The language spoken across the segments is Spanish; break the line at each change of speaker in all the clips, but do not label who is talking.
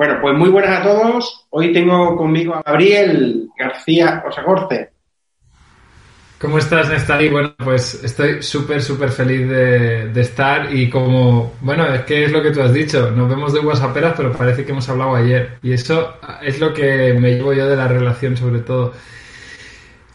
Bueno, pues muy buenas a todos. Hoy tengo conmigo a Gabriel García Osagorce.
¿Cómo estás, Nestari? Bueno, pues estoy súper, súper feliz de, estar y como, bueno, es que es lo que tú has dicho, nos vemos de WhatsApperas, pero parece que hemos hablado ayer y eso es lo que me llevo yo de la relación sobre todo.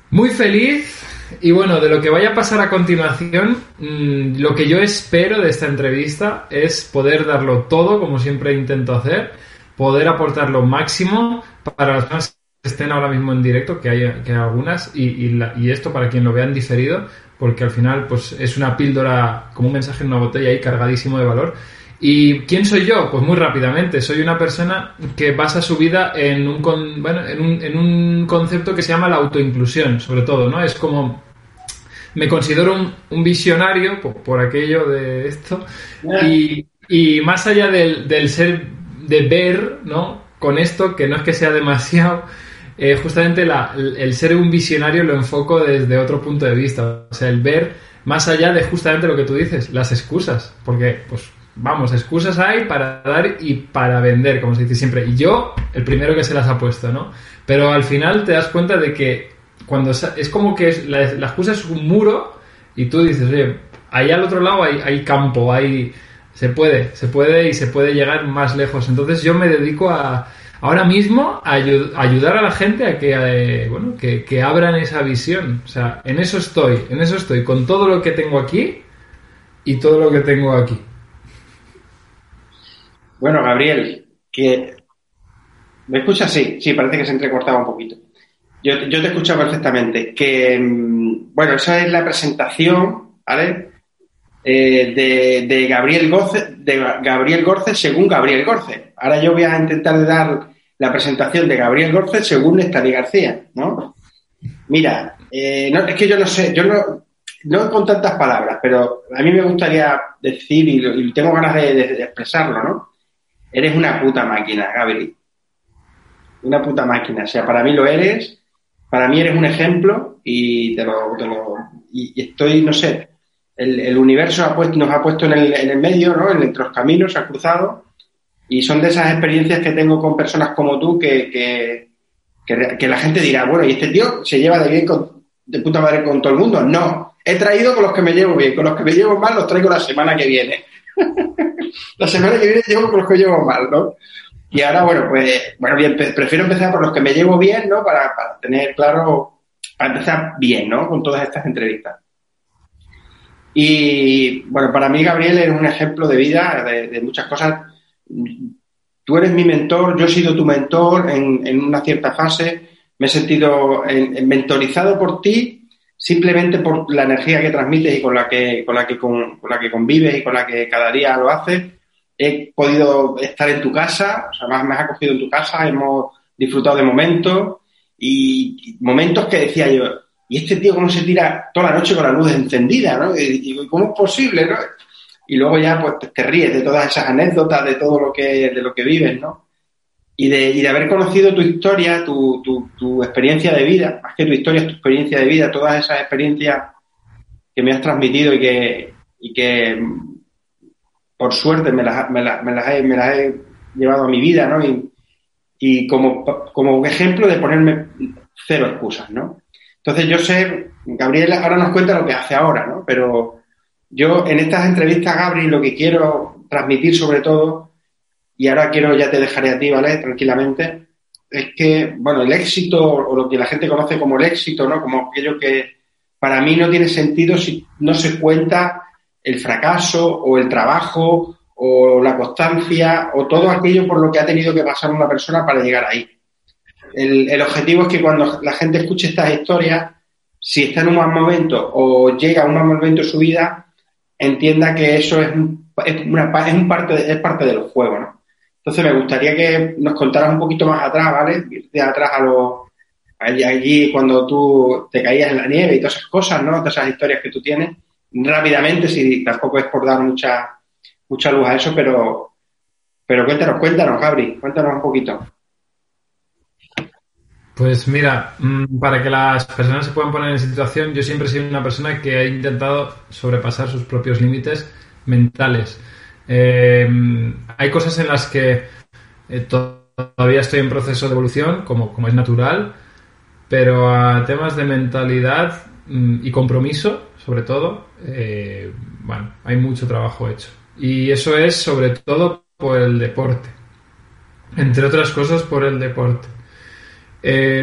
Muy feliz, y bueno, de lo que vaya a pasar a continuación, mm, lo que yo espero de esta entrevista es poder darlo todo, como siempre intento hacer, poder aportar lo máximo para las que estén ahora mismo en directo, que hay, que algunas, y, y, esto para quien lo vean diferido, porque al final pues es una píldora, como un mensaje en una botella ahí cargadísimo de valor. ¿Y quién soy yo? Pues muy rápidamente, soy una persona que basa su vida en un, bueno, en un, en un concepto que se llama la autoinclusión, sobre todo, ¿no? Es como me considero un, visionario por, aquello de esto y, y más allá del, del, ser, de ver, ¿no? Con esto, que no es que sea demasiado, eh, justamente la, el ser un visionario lo enfoco desde otro punto de vista, o sea, el ver más allá de justamente lo que tú dices, las excusas, porque pues vamos, excusas hay para dar y para vender, como se dice siempre. Y yo, el primero que se las ha puesto, ¿no? Pero al final te das cuenta de que cuando es como que la, excusa es un muro y tú dices, oye, ahí al otro lado hay, campo, hay, se puede, se puede y se puede llegar más lejos. Entonces yo me dedico a, ahora mismo a ayudar a la gente a que, eh, bueno, que, abran esa visión. O sea, en eso estoy, en eso estoy, con todo lo que tengo aquí y todo lo que tengo aquí.
Bueno, Gabriel, que... ¿Me escuchas? Sí, sí, parece que se entrecortaba un poquito. Yo, yo te escucho perfectamente. Que, mm, bueno, esa es la presentación, ¿vale? Eh, de, Gabriel Gorce, de Gabriel Gorce según Gabriel Gorce. Ahora yo voy a intentar dar la presentación de Gabriel Gorce según Nestari García, ¿no? Mira, eh, no, es que yo no sé, yo no, no con tantas palabras, pero a mí me gustaría decir, y, tengo ganas de, expresarlo, ¿no? Eres una puta máquina, Gabriel. Una puta máquina. O sea, para mí lo eres para mí eres un ejemplo y te lo, y, estoy, no sé, el, universo ha puesto, nos ha puesto en el, en el medio, ¿no? En los caminos, se ha cruzado y son de esas experiencias que tengo con personas como tú que, que, que, la gente dirá, bueno, ¿y este tío se lleva de bien con, de puta madre con todo el mundo? No, he traído con los que me llevo bien, con los que me llevo mal los traigo la semana que viene. La semana que viene llevo con los que llevo mal, ¿no? Y ahora, bueno, pues, bueno, bien, prefiero empezar por los que me llevo bien, ¿no? Para, tener claro, para empezar bien, ¿no? Con todas estas entrevistas. Y, bueno, para mí, Gabriel, es un ejemplo de vida, de, muchas cosas. Tú eres mi mentor, yo he sido tu mentor en, una cierta fase. Me he sentido mentorizado por ti simplemente por la energía que transmites y con la que, con la que, con la que convives y con la que cada día lo haces he podido estar en tu casa, o sea, me has acogido en tu casa, hemos disfrutado de momentos y momentos que decía yo, ¿y este tío cómo se tira toda la noche con la luz encendida, no? Y, ¿cómo es posible, no? Y luego ya pues te ríes de todas esas anécdotas, de todo lo que, de lo que vives, ¿no? Y de, y de haber conocido tu historia, tu, tu, experiencia de vida, más que tu historia, es tu experiencia de vida, todas esas experiencias que me has transmitido y que, y que por suerte me las, me, las, me, las he, me las, he, llevado a mi vida, ¿no? Y, y como, como ejemplo de ponerme cero excusas, ¿no? Entonces yo sé, Gabriel ahora nos cuenta lo que hace ahora, ¿no? Pero yo en estas entrevistas, Gabriel, lo que quiero transmitir sobre todo, y ahora quiero, ya te dejaré a ti, ¿vale? Tranquilamente, es que, bueno, el éxito, o lo que la gente conoce como el éxito, ¿no? Como aquello que para mí no tiene sentido si no se cuenta el fracaso o el trabajo o la constancia o todo aquello por lo que ha tenido que pasar una persona para llegar ahí. El, objetivo es que cuando la gente escuche estas historias, si está en un mal momento o llega a un mal momento en su vida, entienda que eso es, una, es, un parte, es parte del juego, ¿no? Entonces me gustaría que nos contaras un poquito más atrás, ¿vale? De atrás a los allí, cuando tú te caías en la nieve y todas esas cosas, ¿no? Todas esas historias que tú tienes. Rápidamente, si tampoco es por dar mucha, mucha luz a eso, pero, pero cuéntanos, cuéntanos, Gabri, cuéntanos un poquito.
Pues mira, mm, para que las personas se puedan poner en situación, yo siempre he sido una persona que ha intentado sobrepasar sus propios límites mentales. Eh, hay cosas en las que eh, todavía estoy en proceso de evolución, como, es natural, pero a temas de mentalidad mm, y compromiso, sobre todo, eh, bueno, hay mucho trabajo hecho. Y eso es sobre todo por el deporte. Entre otras cosas, por el deporte.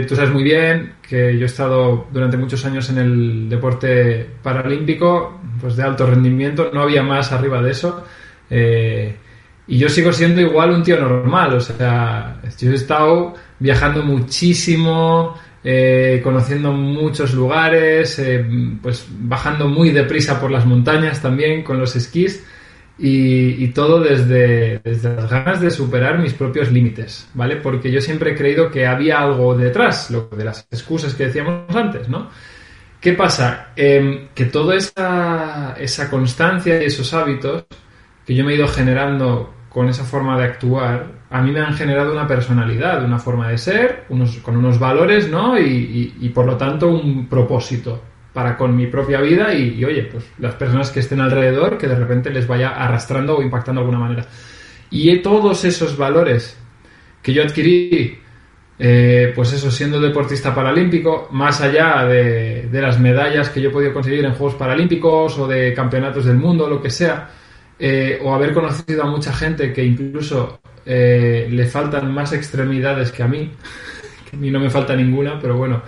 Tú sabes muy bien que yo he estado durante muchos años en el deporte paralímpico, pues de alto rendimiento, no había más arriba de eso. Eh, y yo sigo siendo igual un tío normal, o sea, yo he estado viajando muchísimo, eh, conociendo muchos lugares, pues bajando muy deprisa por las montañas también con los esquís. Y, todo desde, las ganas de superar mis propios límites, ¿vale? Porque yo siempre he creído que había algo detrás, lo de las excusas que decíamos antes, ¿no? ¿Qué pasa? Em, que toda esa, esa constancia y esos hábitos que yo me he ido generando con esa forma de actuar, a mí me han generado una personalidad, una forma de ser, unos, con unos valores, ¿no? y por lo tanto un propósito para con mi propia vida y, oye, pues las personas que estén alrededor que de repente les vaya arrastrando o impactando de alguna manera. Y todos esos valores que yo adquirí, eh, pues eso, siendo deportista paralímpico, más allá de, las medallas que yo he podido conseguir en Juegos Paralímpicos o de campeonatos del mundo, lo que sea, eh, o haber conocido a mucha gente que incluso eh, le faltan más extremidades que a mí, que a mí no me falta ninguna, pero bueno,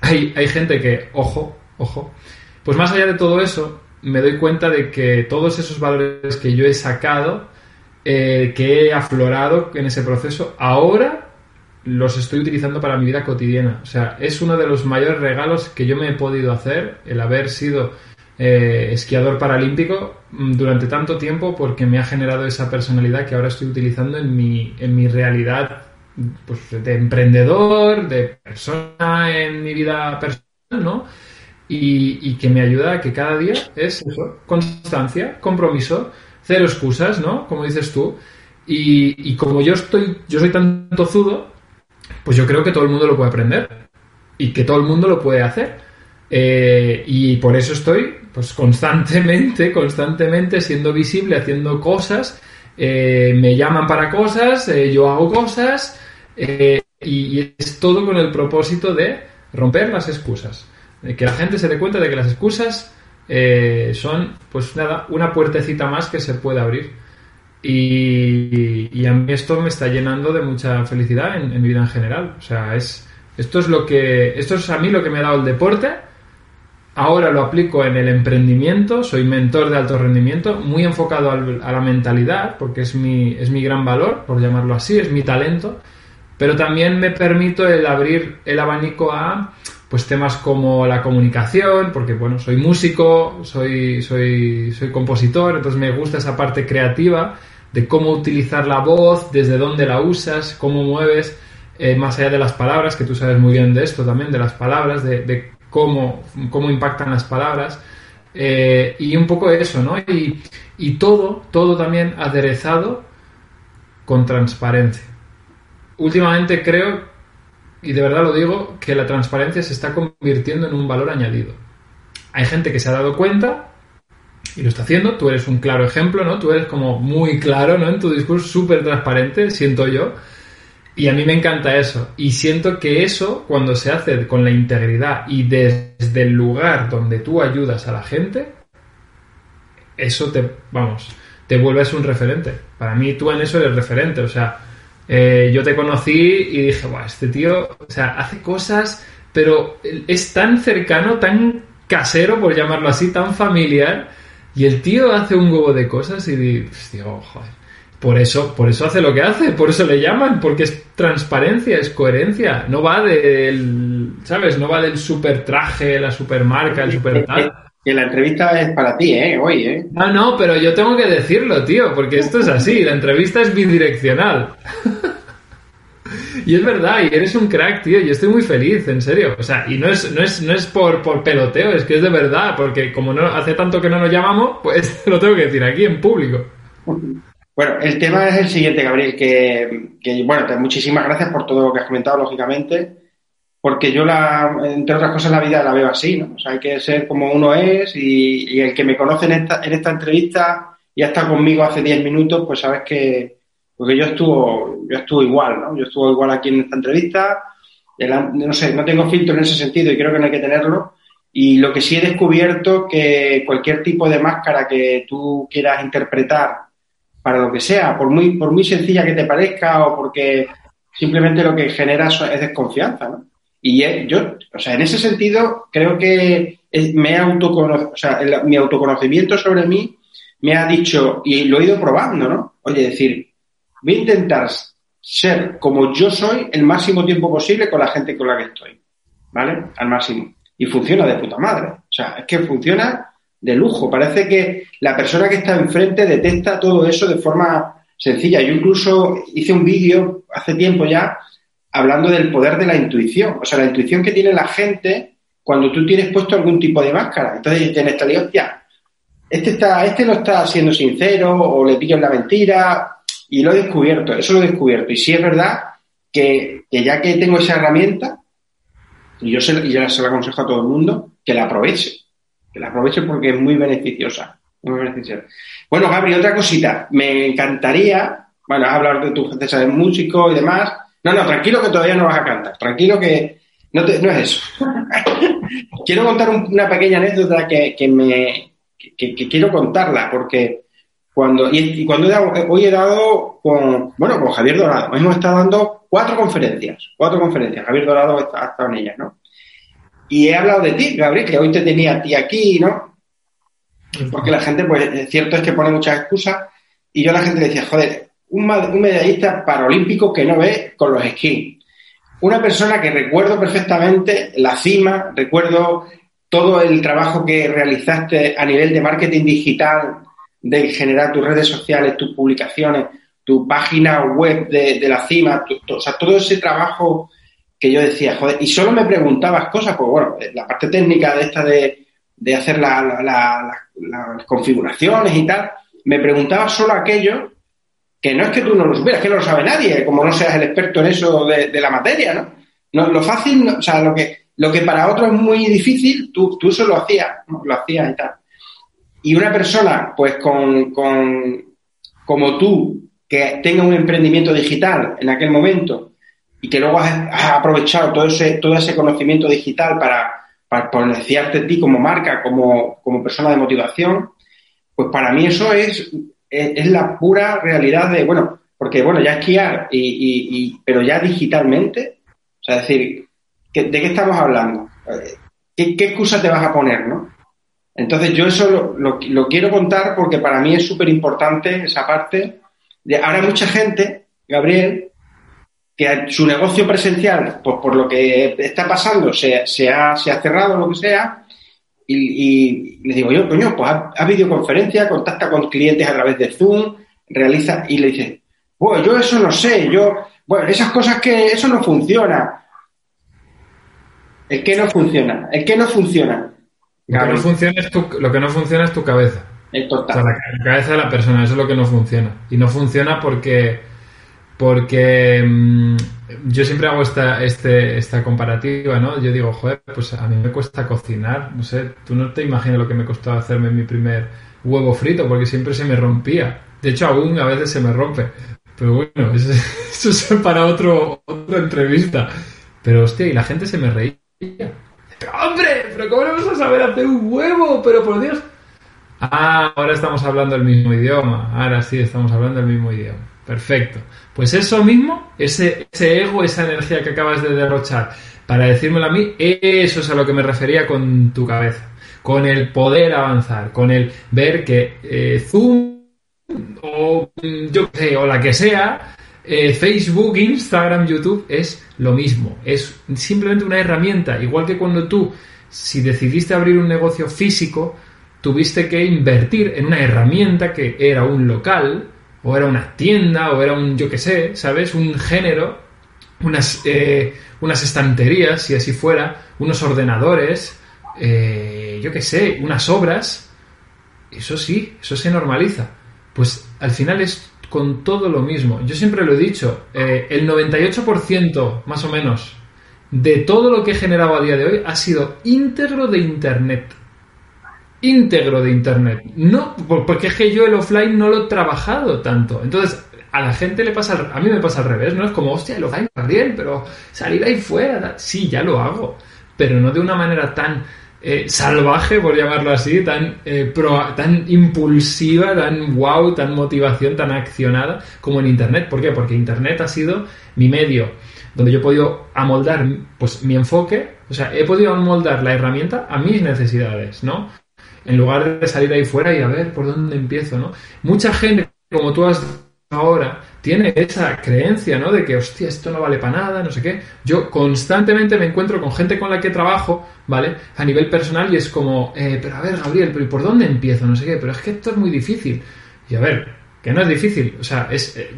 hay, gente que, ojo, ojo, pues más allá de todo eso, me doy cuenta de que todos esos valores que yo he sacado, eh, que he aflorado en ese proceso, ahora los estoy utilizando para mi vida cotidiana. O sea, es uno de los mayores regalos que yo me he podido hacer, el haber sido eh, esquiador paralímpico mm, durante tanto tiempo, porque me ha generado esa personalidad que ahora estoy utilizando en mi, en mi realidad pues, de emprendedor, de persona en mi vida personal, ¿no? Y, que me ayuda a que cada día es eso, constancia, compromiso, cero excusas, ¿no? Como dices tú. Y, como yo estoy, yo soy tan tozudo, pues yo creo que todo el mundo lo puede aprender y que todo el mundo lo puede hacer. Eh, y por eso estoy, pues constantemente, constantemente siendo visible, haciendo cosas. Eh, me llaman para cosas, eh, yo hago cosas eh, y, es todo con el propósito de romper las excusas. Que la gente se dé cuenta de que las excusas son, pues nada, una puertecita más que se puede abrir. Y, a mí esto me está llenando de mucha felicidad en, mi vida en general. O sea, es, esto es lo que, esto es a mí lo que me ha dado el deporte. Ahora lo aplico en el emprendimiento, soy mentor de alto rendimiento, muy enfocado a la mentalidad, porque es mi, es mi gran valor, por llamarlo así, es mi talento pero también me permito el abrir el abanico a pues temas como la comunicación, porque bueno, soy músico, soy, soy, soy compositor, entonces me gusta esa parte creativa de cómo utilizar la voz, desde dónde la usas, cómo mueves, eh, más allá de las palabras, que tú sabes muy bien de esto también, de las palabras, de, cómo, cómo impactan las palabras. Eh, y un poco eso, ¿no? Y, y todo, todo también aderezado con transparencia últimamente creo, y de verdad lo digo, que la transparencia se está convirtiendo en un valor añadido. Hay gente que se ha dado cuenta y lo está haciendo, tú eres un claro ejemplo, ¿no? Tú eres como muy claro, ¿no? En tu discurso súper transparente, siento yo. Y a mí me encanta eso. Y siento que eso, cuando se hace con la integridad y desde el lugar donde tú ayudas a la gente, eso te, vamos, te vuelves un referente. Para mí tú en eso eres referente. O sea, eh, yo te conocí y dije, Buah, este tío, o sea, hace cosas, pero es tan cercano, tan casero, por llamarlo así, tan familiar, y el tío hace un huevo de cosas y digo, joder, por eso, por eso hace lo que hace, por eso le llaman, porque es transparencia, es coherencia, no va del, ¿sabes? No va del super traje, la super marca, el super tal.
que la entrevista es para ti, ¿eh? Hoy, ¿eh?
No, no, pero yo tengo que decirlo, tío, porque esto es así, la entrevista es bidireccional. y es verdad, y eres un crack, tío, y estoy muy feliz, en serio. O sea, y no es, no es, no es por, por peloteo, es que es de verdad, porque como no hace tanto que no nos llamamos, pues lo tengo que decir aquí en público.
Bueno, el tema es el siguiente, Gabriel, que, bueno, muchísimas gracias por todo lo que has comentado, lógicamente porque yo, la, entre otras cosas, la vida la veo así, ¿no? O sea, hay que ser como uno es y, el que me conoce en esta, en esta entrevista y ha estado conmigo hace 10 minutos, pues sabes que, porque yo estuvo, yo estuvo igual, ¿no? Yo estuve igual aquí en esta entrevista, no sé, no tengo filtro en ese sentido y creo que no hay que tenerlo. Y lo que sí he descubierto que cualquier tipo de máscara que tú quieras interpretar para lo que sea, por muy, por muy sencilla que te parezca o porque simplemente lo que genera es desconfianza, ¿no? Y yo, o sea, en ese sentido, creo que me o sea, mi autoconocimiento sobre mí me ha dicho, y lo he ido probando, ¿no? Oye, decir, voy a intentar ser como yo soy el máximo tiempo posible con la gente con la que estoy, ¿vale? Al máximo. Y funciona de puta madre. O sea, es que funciona de lujo. Parece que la persona que está enfrente detecta todo eso de forma sencilla. Yo incluso hice un vídeo hace tiempo ya hablando del poder de la intuición. O sea, la intuición que tiene la gente cuando tú tienes puesto algún tipo de máscara. Entonces tienes esta hostia, este, está, este no está siendo sincero o le pillo en la mentira. Y lo he descubierto, eso lo he descubierto. Y sí es verdad que, ya que tengo esa herramienta, y yo se, y ya se la aconsejo a todo el mundo, que la aproveche. Que la aproveche porque es muy beneficiosa. Muy beneficiosa. Bueno, Gabriel, otra cosita. Me encantaría, bueno, hablar de tu gente de músico y demás, no, no, tranquilo que todavía no vas a cantar. Tranquilo que no, no es eso. quiero contar una pequeña anécdota que, me que, quiero contarla porque cuando y, cuando hoy he dado con bueno con Javier Dorado hemos estado dando cuatro conferencias cuatro conferencias Javier Dorado ha estado en ellas no y he hablado de ti Gabriel que hoy te tenía a ti aquí no porque la gente pues es cierto es que pone muchas excusas y yo a la gente le decía joder un, medallista paralímpico que no ve con los esquí. Una persona que recuerdo perfectamente la cima, recuerdo todo el trabajo que realizaste a nivel de marketing digital, de generar tus redes sociales, tus publicaciones, tu página web de, la cima, o sea, todo ese trabajo que yo decía, joder, y solo me preguntabas cosas, pues bueno, la parte técnica de esta de, de hacer las configuraciones y tal, me preguntaba solo aquello que no es que tú no lo supieras, que no lo sabe nadie, como no seas el experto en eso de, la materia, ¿no? ¿no? Lo fácil, o sea, lo que, lo que para otro es muy difícil, tú, tú eso lo hacías, lo hacías y tal. Y una persona, pues con, con, como tú, que tenga un emprendimiento digital en aquel momento y que luego has, aprovechado todo ese, todo ese conocimiento digital para, para potenciarte a ti como marca, como, como persona de motivación, pues para mí eso es es, la pura realidad de, bueno, porque bueno, ya esquiar, y, pero ya digitalmente, o sea, decir, ¿de qué estamos hablando? ¿Qué, excusa te vas a poner, no? Entonces yo eso lo, quiero contar porque para mí es súper importante esa parte. De, ahora mucha gente, Gabriel, que su negocio presencial, pues por lo que está pasando, se, se, ha, se ha cerrado, lo que sea, y, le digo yo, coño, pues haz, videoconferencia, contacta con clientes a través de Zoom, realiza, y le dice, bueno, yo eso no sé, yo, bueno, esas cosas que, eso no funciona. El que no funciona, el que no funciona.
Lo que no funciona es tu, lo que no funciona es tu cabeza.
El total.
la cabeza de la persona, eso es lo que no funciona. Y no funciona porque porque mm, yo siempre hago esta, este, esta comparativa, ¿no? Yo digo, joder, pues a mí me cuesta cocinar, no sé, tú no te imaginas lo que me costó hacerme mi primer huevo frito, porque siempre se me rompía. De hecho, aún a veces se me rompe. Pero bueno, eso, es para otro, otra entrevista. Pero hostia, y la gente se me reía. Pero hombre, pero ¿cómo no vas a saber hacer un huevo? Pero por Dios. Ah, ahora estamos hablando el mismo idioma. Ahora sí, estamos hablando el mismo idioma. Perfecto. Pues eso mismo, ese, ego, esa energía que acabas de derrochar para decírmelo a mí, eso es a lo que me refería con tu cabeza, con el poder avanzar, con el ver que eh, Zoom o yo sé, o la que sea, eh, Facebook, Instagram, YouTube es lo mismo, es simplemente una herramienta, igual que cuando tú si decidiste abrir un negocio físico, tuviste que invertir en una herramienta que era un local, o era una tienda, o era un, yo qué sé, ¿sabes? Un género, unas, eh, unas estanterías, si así fuera, unos ordenadores, eh, yo qué sé, unas obras. Eso sí, eso se normaliza. Pues al final es con todo lo mismo. Yo siempre lo he dicho, eh, el 98% más o menos de todo lo que he generado a día de hoy ha sido íntegro de Internet. Íntegro de Internet. No, porque es que yo el offline no lo he trabajado tanto. Entonces, a la gente le pasa, a mí me pasa al revés, ¿no? Es como, hostia, el offline bien, pero salir ahí fuera, sí, ya lo hago, pero no de una manera tan eh, salvaje, por llamarlo así, tan, eh, tan impulsiva, tan wow, tan motivación, tan accionada como en Internet. ¿Por qué? Porque Internet ha sido mi medio donde yo he podido amoldar pues, mi enfoque, o sea, he podido amoldar la herramienta a mis necesidades, ¿no? En lugar de salir ahí fuera y a ver por dónde empiezo, ¿no? Mucha gente, como tú has ahora, tiene esa creencia, ¿no? De que, hostia, esto no vale para nada, no sé qué. Yo constantemente me encuentro con gente con la que trabajo, ¿vale? A nivel personal y es como, eh, pero a ver, Gabriel, pero ¿y por dónde empiezo? No sé qué, pero es que esto es muy difícil. Y a ver, que no es difícil. O sea, es, eh,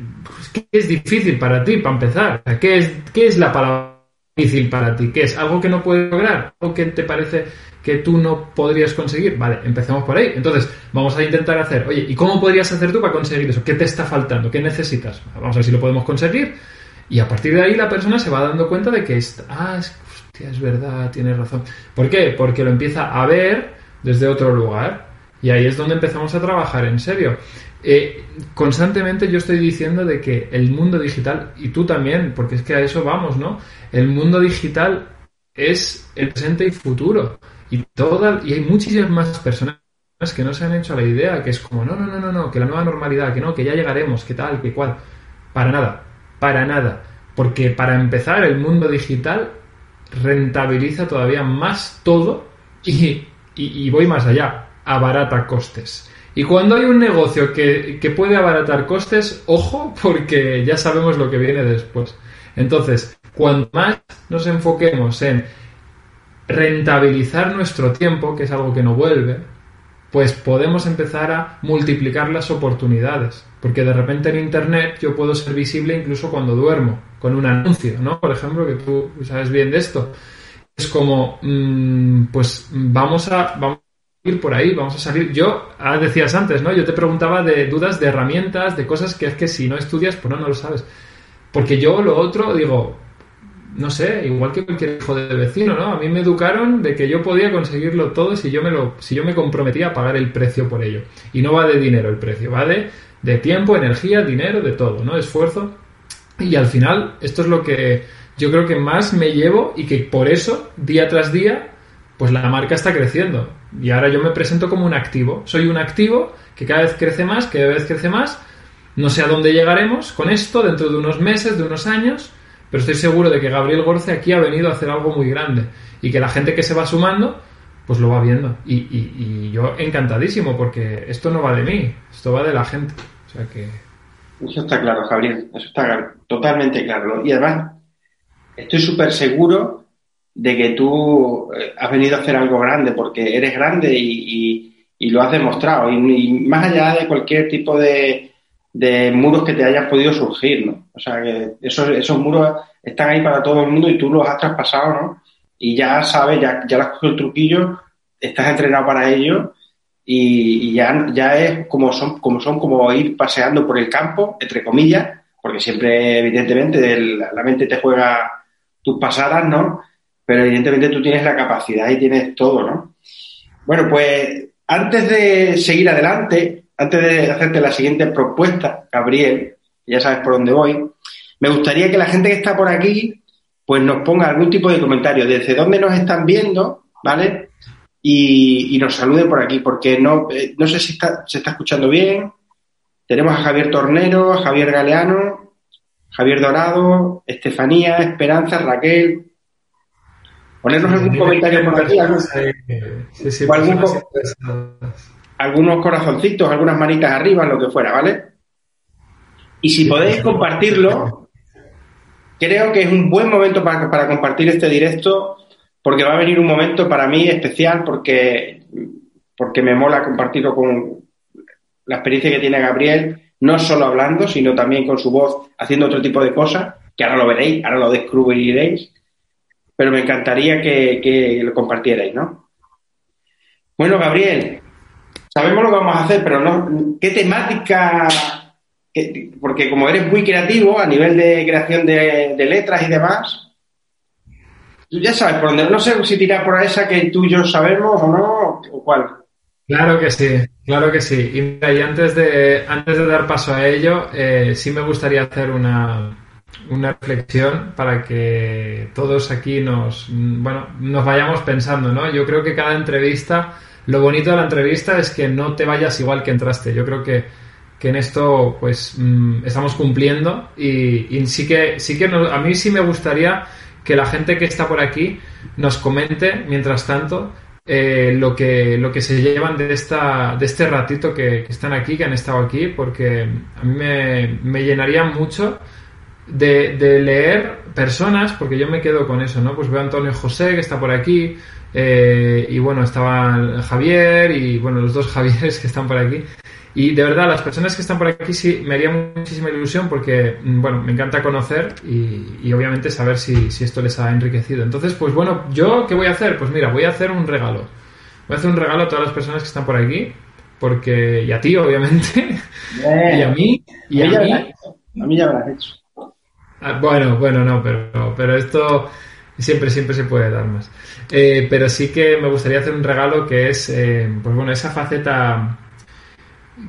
¿qué es difícil para ti, para empezar? ¿qué, es, ¿Qué es la palabra difícil para ti? ¿Qué es? ¿Algo que no puedes lograr? ¿Algo que te parece que tú no podrías conseguir? Vale, empecemos por ahí. Entonces, vamos a intentar hacer, oye, ¿y cómo podrías hacer tú para conseguir eso? ¿Qué te está faltando? ¿Qué necesitas? Vamos a ver si lo podemos conseguir. Y a partir de ahí la persona se va dando cuenta de que, es, ah, es, hostia, es verdad, tienes razón. ¿Por qué? Porque lo empieza a ver desde otro lugar. Y ahí es donde empezamos a trabajar en serio. Eh, constantemente yo estoy diciendo de que el mundo digital, y tú también, porque es que a eso vamos, ¿no? El mundo digital es el presente y futuro. Y, toda, y hay muchísimas más personas que no se han hecho la idea, que es como, no, no, no, no, no, que la nueva normalidad, que no, que ya llegaremos, que tal, que cual. Para nada, para nada. Porque para empezar, el mundo digital rentabiliza todavía más todo y, y voy más allá, abarata costes. Y cuando hay un negocio que, puede abaratar costes, ojo, porque ya sabemos lo que viene después. Entonces, cuanto más nos enfoquemos en rentabilizar nuestro tiempo, que es algo que no vuelve, pues podemos empezar a multiplicar las oportunidades. Porque de repente en Internet yo puedo ser visible incluso cuando duermo, con un anuncio, ¿no? Por ejemplo, que tú sabes bien de esto. Es como, mm, pues vamos a, vamos ir por ahí, vamos a salir. Yo, ah, decías antes, ¿no? Yo te preguntaba de dudas de herramientas, de cosas que es que si no estudias, pues no, no lo sabes. Porque yo lo otro, digo, no sé, igual que cualquier hijo de vecino, ¿no? A mí me educaron de que yo podía conseguirlo todo si yo me lo, si yo me comprometía a pagar el precio por ello. Y no va de dinero el precio, va de, de tiempo, energía, dinero, de todo, ¿no? Esfuerzo. Y al final, esto es lo que yo creo que más me llevo y que por eso, día tras día, pues la marca está creciendo. Y ahora yo me presento como un activo. Soy un activo que cada vez crece más, que cada vez crece más. No sé a dónde llegaremos con esto dentro de unos meses, de unos años, pero estoy seguro de que Gabriel Gorce aquí ha venido a hacer algo muy grande y que la gente que se va sumando, pues lo va viendo. Y, yo encantadísimo, porque esto no va de mí, esto va de la gente. O sea que...
Eso está claro, Gabriel, eso está totalmente claro. Y además, estoy súper seguro de que tú eh, has venido a hacer algo grande porque eres grande y, lo has demostrado. Y, más allá de cualquier tipo de, muros que te hayas podido surgir, ¿no? O sea, que esos, esos muros están ahí para todo el mundo y tú los has traspasado, ¿no? Y ya sabes, ya, ya has cogido el truquillo, estás entrenado para ello y, ya, ya es como son, como son como ir paseando por el campo, entre comillas, porque siempre, evidentemente, la mente te juega tus pasadas, ¿no? pero evidentemente tú tienes la capacidad y tienes todo, ¿no? Bueno, pues antes de seguir adelante, antes de hacerte la siguiente propuesta, Gabriel, ya sabes por dónde voy, me gustaría que la gente que está por aquí, pues nos ponga algún tipo de comentario, desde dónde nos están viendo, ¿vale? Y, nos salude por aquí, porque no, eh, no sé si está, se está escuchando bien. Tenemos a Javier Tornero, a Javier Galeano, Javier Dorado, Estefanía, Esperanza, Raquel, Ponernos algún comentario por aquí, algunos corazoncitos, algunas manitas arriba, lo que fuera, ¿vale? Y si podéis compartirlo, creo que es un buen momento para, compartir este directo porque va a venir un momento para mí especial porque, porque me mola compartirlo con la experiencia que tiene Gabriel, no solo hablando, sino también con su voz haciendo otro tipo de cosas, que ahora lo veréis, ahora lo descubriréis, pero me encantaría que, que lo compartierais, ¿no? Bueno, Gabriel, sabemos lo que vamos a hacer, pero no, ¿qué temática? Porque como eres muy creativo a nivel de creación de, letras y demás, tú ya sabes por dónde. No sé si tirar por esa que tú y yo sabemos o no, o cuál.
Claro que sí, claro que sí. Y, antes, de, antes de dar paso a ello, eh, sí me gustaría hacer una, una reflexión para que todos aquí nos, bueno, nos vayamos pensando, ¿no? Yo creo que cada entrevista lo bonito de la entrevista es que no te vayas igual que entraste. Yo creo que, en esto pues mm, estamos cumpliendo y, sí que, sí que a mí sí me gustaría que la gente que está por aquí nos comente, mientras tanto, eh, lo, que, lo que se llevan de, esta, de este ratito que, están aquí, que han estado aquí, porque a mí me, me llenaría mucho de, de, leer personas, porque yo me quedo con eso, ¿no? Pues veo a Antonio José, que está por aquí, eh, y bueno, estaba Javier y bueno, los dos Javieres que están por aquí. Y de verdad, las personas que están por aquí sí me haría muchísima ilusión porque, mm, bueno, me encanta conocer y, obviamente saber si, esto les ha enriquecido. Entonces, pues bueno, ¿yo qué voy a hacer? Pues mira, voy a hacer un regalo. Voy a hacer un regalo a todas las personas que están por aquí, porque, y a ti, obviamente, y a mí, y a, mí.
A mí ya lo has hecho.
Ah, bueno, bueno, no, pero, pero esto siempre, siempre se puede dar más. Eh, pero sí que me gustaría hacer un regalo que es, eh, pues bueno, esa faceta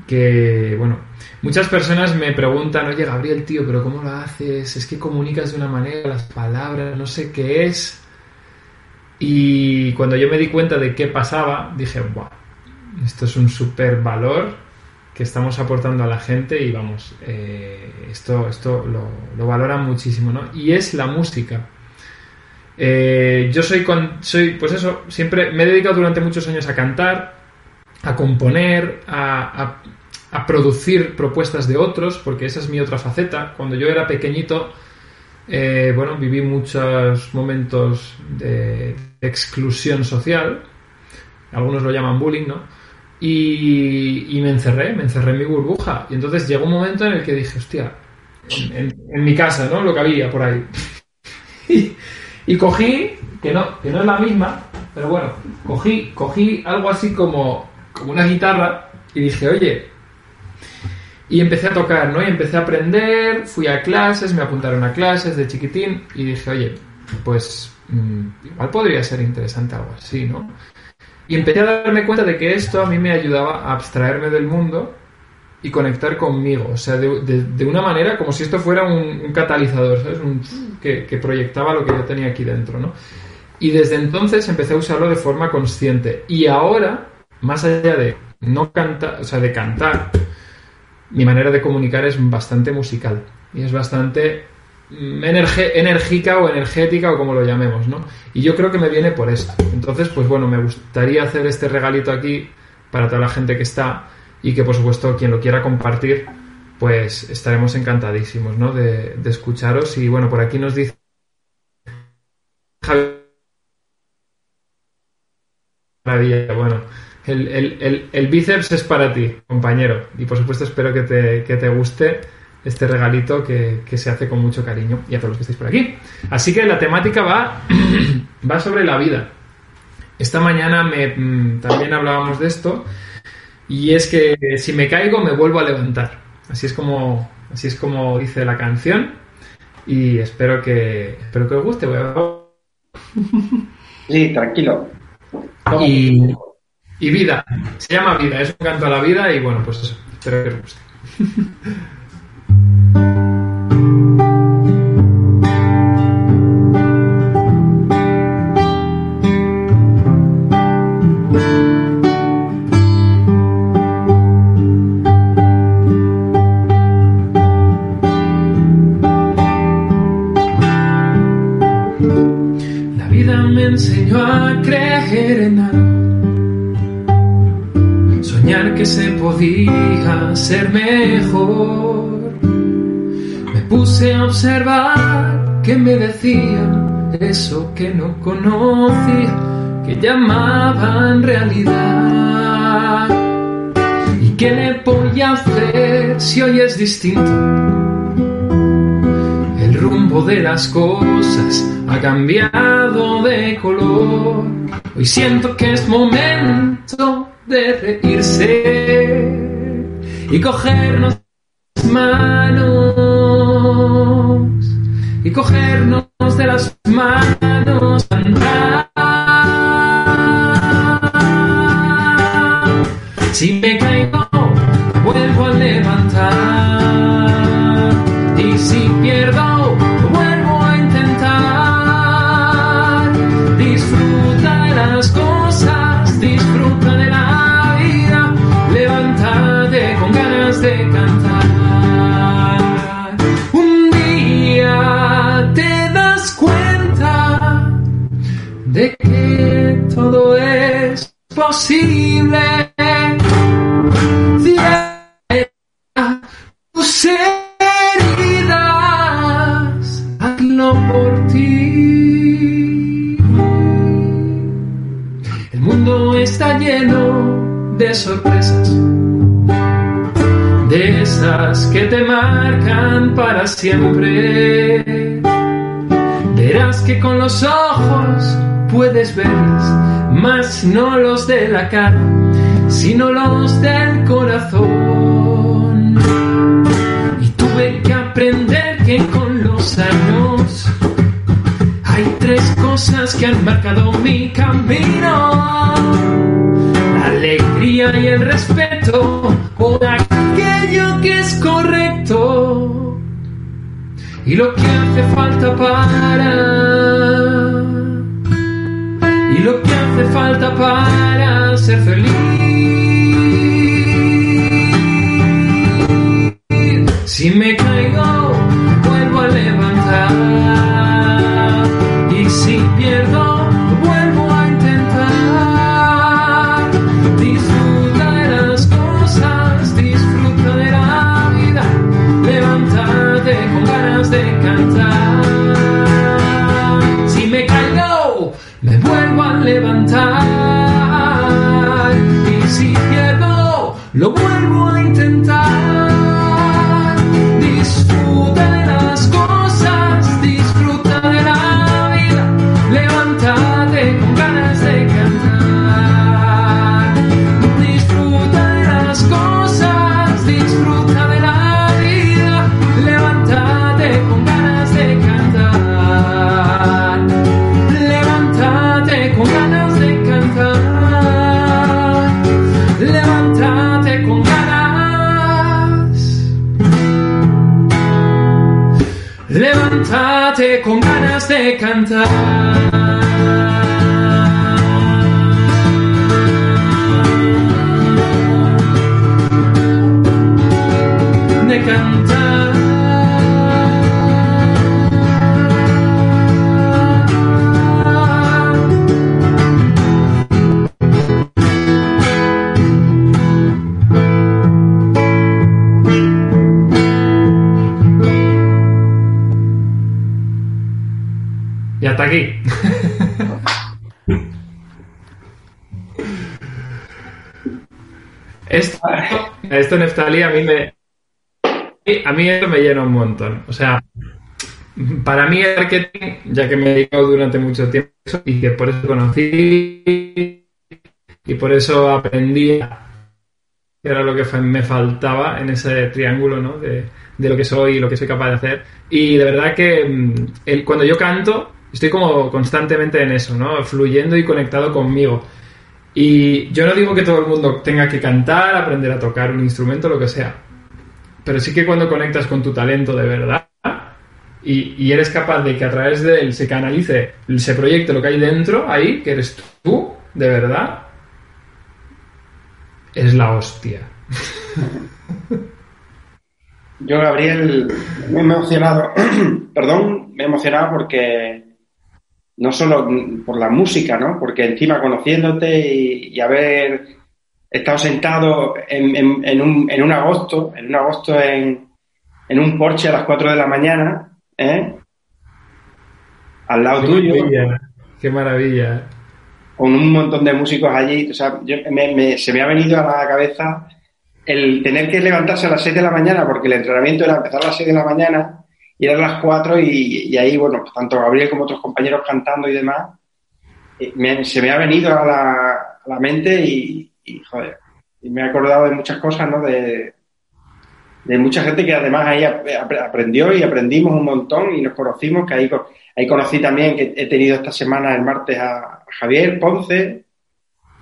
que, bueno, muchas personas me preguntan, oye Gabriel, tío, pero ¿cómo lo haces? Es que comunicas de una manera las palabras, no sé qué es. Y cuando yo me di cuenta de qué pasaba, dije, wow, esto es un super valor que estamos aportando a la gente y vamos, eh, esto, esto lo, lo valoran muchísimo, ¿no? Y es la música. Eh, yo soy, con, soy, pues eso, siempre me he dedicado durante muchos años a cantar, a componer, a, producir propuestas de otros, porque esa es mi otra faceta. Cuando yo era pequeñito, eh, bueno, viví muchos momentos de exclusión social, algunos lo llaman bullying, ¿no? Y, me encerré, me encerré en mi burbuja. Y entonces llegó un momento en el que dije, hostia, en, en mi casa, ¿no? Lo que había por ahí. Y cogí, que no, que no es la misma, pero bueno, cogí, cogí algo así como, como una guitarra y dije, oye, y empecé a tocar, ¿no? Y empecé a aprender, fui a clases, me apuntaron a clases de chiquitín y dije, oye, pues mm, igual podría ser interesante algo así, ¿no? Y empecé a darme cuenta de que esto a mí me ayudaba a abstraerme del mundo y conectar conmigo. O sea, de, una manera como si esto fuera un, catalizador, ¿sabes? que, proyectaba lo que yo tenía aquí dentro, ¿no? Y desde entonces empecé a usarlo de forma consciente. Y ahora, más allá de no cantar, o sea, de cantar, mi manera de comunicar es bastante musical. Y es bastante mm, enérgica o energética o como lo llamemos, ¿no? Y yo creo que me viene por esto. Entonces, pues bueno, me gustaría hacer este regalito aquí para toda la gente que está y que por supuesto quien lo quiera compartir, pues estaremos encantadísimos ¿no? de, escucharos. Y bueno, por aquí nos dice Maravilla, bueno, el, bíceps es para ti, compañero. Y por supuesto espero que te, guste este regalito que, se hace con mucho cariño y a todos los que estáis por aquí. Así que la temática va, va sobre la vida. Esta mañana me, mm, también hablábamos de esto y es que si me caigo me vuelvo a levantar. Así es como, así es como dice la canción. Y espero que, espero que os guste.
Sí, tranquilo.
Y, y, vida. Se llama vida. Es un canto a la vida y bueno, pues eso. Espero que os guste. ser mejor. Me puse a observar qué me decían eso que no conocía, que llamaban realidad. ¿Y qué le voy a hacer si hoy es distinto? El rumbo de las cosas ha cambiado de color. Hoy siento que es momento de reírse y cogernos manos y cogernos no los de la cara, sino los del corazón. De esto Neftalí, a mí me. A mí esto me llena un montón. O sea, para mí el marketing, ya que me he dedicado durante mucho tiempo y que por eso conocí y por eso aprendí que era lo que me faltaba en ese triángulo ¿no? de, de lo que soy y lo que soy capaz de hacer. Y de verdad que mm, el- cuando yo canto, estoy como constantemente en eso, ¿no? fluyendo y conectado conmigo. Y yo no digo que todo el mundo tenga que cantar, aprender a tocar un instrumento, lo que sea. Pero sí que cuando conectas con tu talento de verdad y, eres capaz de que a través de él se canalice, se proyecte lo que hay dentro, ahí, que eres tú, de verdad, es la hostia.
Yo, Gabriel, me he emocionado, perdón, me he emocionado porque no solo por la música, ¿no? Porque encima conociéndote y, y haber estado sentado en, en- en un, en un agosto, en un agosto en, un porche a las 4 de la mañana, ¿eh? al lado tuyo.
qué maravilla.
Con un montón de músicos allí. O sea, se me ha venido a la cabeza el tener que levantarse a las 6 de la mañana, porque el entrenamiento era empezar a las 6 de la mañana y eran las 4 y, ahí, bueno, tanto Gabriel como otros compañeros cantando y demás, eh, se me ha venido a la, mente y, joder, y me he acordado de muchas cosas, ¿no? De, de mucha gente que además ahí aprendió y aprendimos un montón y nos conocimos, que ahí, ahí conocí también que he tenido esta semana el martes a Javier Ponce.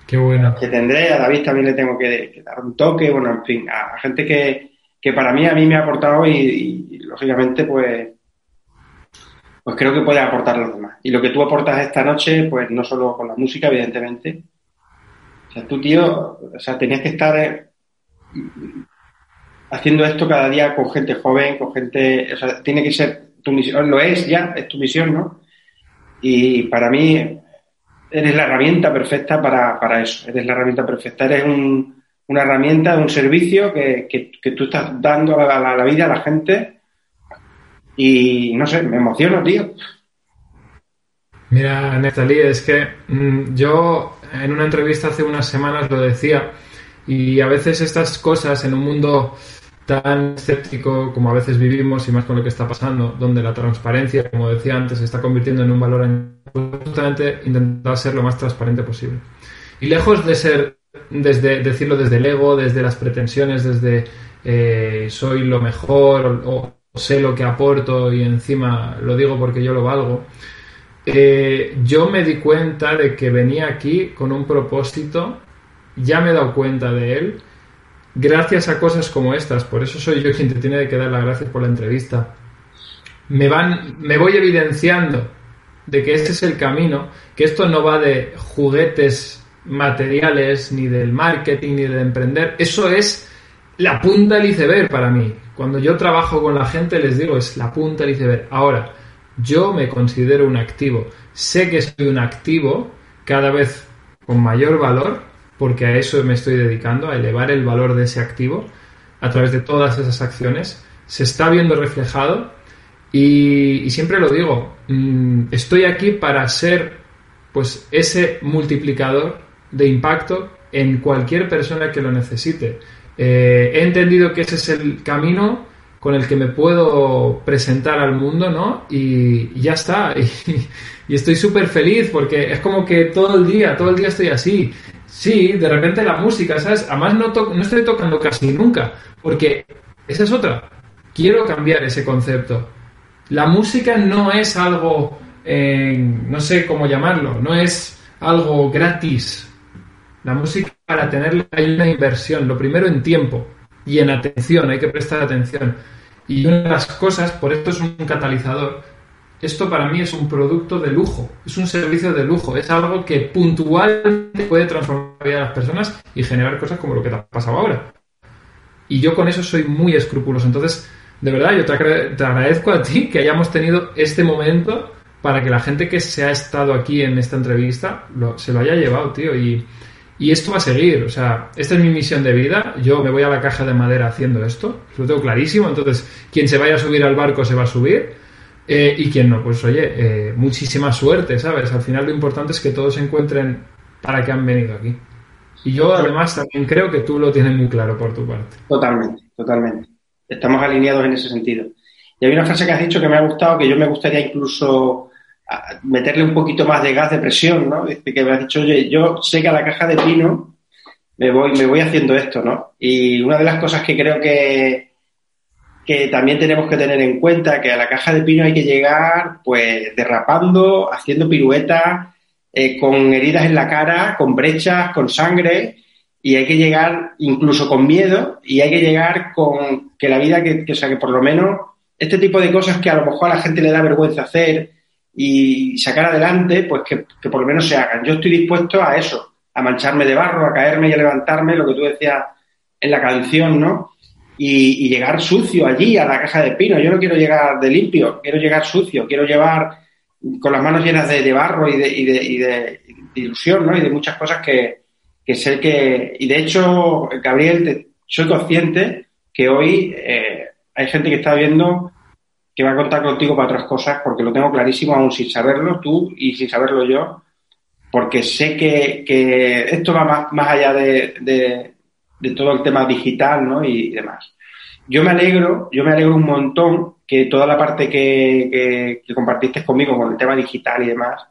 Qué bueno.
Que tendré, a David también le tengo que, dar un toque, bueno, en fin, a, gente que, que, para mí, a mí me ha aportado y, lógicamente, pues, pues creo que puede aportar a los demás. Y lo que tú aportas esta noche, pues no solo con la música, evidentemente. O sea, tú, tío, o sea, tenías que estar eh, haciendo esto cada día con gente joven, con gente, o sea, tiene que ser tu misión, lo es ya, es tu misión, ¿no? Y para mí eres la herramienta perfecta para, eso, eres la herramienta perfecta, eres una herramienta, un servicio que, que, tú estás dando a la, vida a la gente y no sé, me emociono, tío.
Mira, Natalie, es que mm, yo en una entrevista hace unas semanas lo decía y a veces estas cosas en un mundo tan escéptico como a veces vivimos y más con lo que está pasando, donde la transparencia, como decía antes, se está convirtiendo en un valor justamente intentar ser lo más transparente posible. Y lejos de ser, desde decirlo desde el ego, desde las pretensiones, desde eh, soy lo mejor o, sé lo que aporto y encima lo digo porque yo lo valgo, eh, yo me di cuenta de que venía aquí con un propósito, ya me he dado cuenta de él, gracias a cosas como estas, por eso soy yo quien te tiene que dar las gracias por la entrevista, me van, me voy evidenciando de que este es el camino, que esto no va de juguetes materiales, ni del marketing, ni de emprender, eso es la punta del iceberg para mí. Cuando yo trabajo con la gente les digo, es la punta del iceberg. Ahora, yo me considero un activo. Sé que soy un activo cada vez con mayor valor porque a eso me estoy dedicando, a elevar el valor de ese activo a través de todas esas acciones. Se está viendo reflejado y, siempre lo digo, mm, estoy aquí para ser pues ese multiplicador de impacto en cualquier persona que lo necesite. Eh, he entendido que ese es el camino con el que me puedo presentar al mundo, ¿no? Y, ya está. Y, estoy súper feliz porque es como que todo el día, todo el día estoy así. Sí, de repente la música, ¿sabes? Además no, no estoy tocando casi nunca, porque esa es otra. Quiero cambiar ese concepto. La música no es algo, no sé cómo llamarlo, no es algo gratis. La música para tenerla hay una inversión, lo primero en tiempo y en atención, hay que prestar atención. Y una de las cosas, por esto es un catalizador, esto para mí es un producto de lujo, es un servicio de lujo, es algo que puntualmente puede transformar la vida de las personas y generar cosas como lo que te ha pasado ahora. Y yo con eso soy muy escrupuloso. Entonces, de verdad, yo te, agradezco a ti que hayamos tenido este momento para que la gente que se ha estado aquí en esta entrevista se lo haya llevado, tío. Y, y esto va a seguir, o sea, esta es mi misión de vida. Yo me voy a la caja de madera haciendo esto, lo tengo clarísimo. Entonces, quien se vaya a subir al barco se va a subir eh, y quien no, pues oye, eh, muchísima suerte, ¿sabes? Al final lo importante es que todos se encuentren para que han venido aquí. Y yo además también creo que tú lo tienes muy claro por tu parte.
Totalmente, totalmente. Estamos alineados en ese sentido. Y hay una frase que has dicho que me ha gustado, que yo me gustaría incluso meterle un poquito más de gas de presión, ¿no? Que me has dicho, oye, yo sé que a la caja de pino me voy, me voy haciendo esto, ¿no? Y una de las cosas que creo que, que también tenemos que tener en cuenta que a la caja de pino hay que llegar pues derrapando, haciendo piruetas, eh, con heridas en la cara, con brechas, con sangre, y hay que llegar incluso con miedo, y hay que llegar con que la vida, que, o sea, que por lo menos este tipo de cosas que a lo mejor a la gente le da vergüenza hacer y sacar adelante, pues que, por lo menos se hagan. Yo estoy dispuesto a eso, a mancharme de barro, a caerme y a levantarme, lo que tú decías en la canción, ¿no? y, llegar sucio allí a la caja de pino. Yo no quiero llegar de limpio, quiero llegar sucio, quiero llevar con las manos llenas de, barro y de, y, de, de, ilusión, ¿no? Y de muchas cosas que, que sé que... Y de hecho, Gabriel, soy consciente que hoy eh, hay gente que está viendo que va a contar contigo para otras cosas, porque lo tengo clarísimo, aún sin saberlo tú y sin saberlo yo, porque sé que, que esto va más, más allá de, de, todo el tema digital ¿no? y, demás. Yo me alegro, yo me alegro un montón que toda la parte que, que, compartiste conmigo con el tema digital y demás,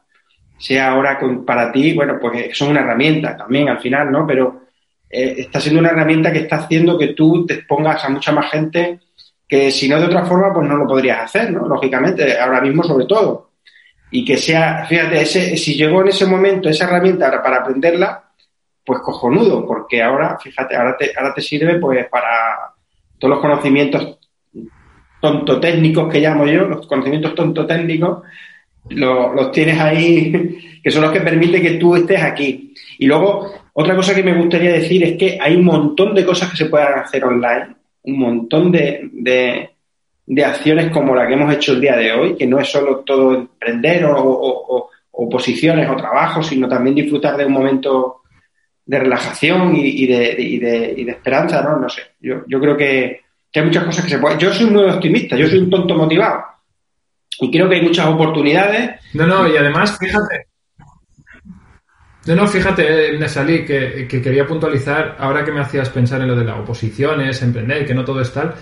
sea ahora para ti, bueno, pues son una herramienta también al final, ¿no? Pero eh, está siendo una herramienta que está haciendo que tú te expongas a mucha más gente que si no de otra forma, pues no lo podrías hacer, ¿no? Lógicamente, ahora mismo sobre todo. Y que sea, fíjate, ese, si llegó en ese momento esa herramienta para aprenderla, pues cojonudo, porque ahora, fíjate, ahora te, ahora te sirve pues para todos los conocimientos tontotécnicos que llamo yo, los conocimientos tontotécnicos, los, los tienes ahí, que son los que permiten que tú estés aquí. Y luego, otra cosa que me gustaría decir es que hay un montón de cosas que se pueden hacer online un montón de, de, acciones como la que hemos hecho el día de hoy, que no es solo todo emprender o, posiciones o trabajos, sino también disfrutar de un momento de relajación y, de, y de, esperanza, ¿no? No sé. Yo, yo creo que, hay muchas cosas que se pueden. Yo soy muy optimista, yo soy un tonto motivado. Y creo que hay muchas oportunidades.
No, no, y además, fíjate, no, no, fíjate, Nesalí, que, que quería puntualizar, ahora que me hacías pensar en lo de las oposiciones, emprender, que no todo es tal,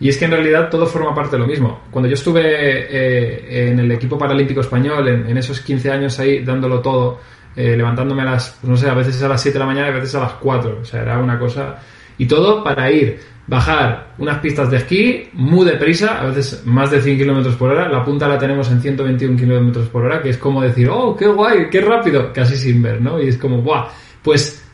y es que en realidad todo forma parte de lo mismo. Cuando yo estuve eh, en el equipo paralímpico español, en, esos 15 años ahí dándolo todo, eh, levantándome a las, no sé, a veces a las 7 de la mañana y a veces a las 4, o sea, era una cosa... Y todo para ir bajar unas pistas de esquí muy deprisa, a veces más de 100 kilómetros por hora. La punta la tenemos en 121 kilómetros por hora, que es como decir, oh, qué guay, qué rápido, casi sin ver, ¿no? Y es como, ¡buah! Pues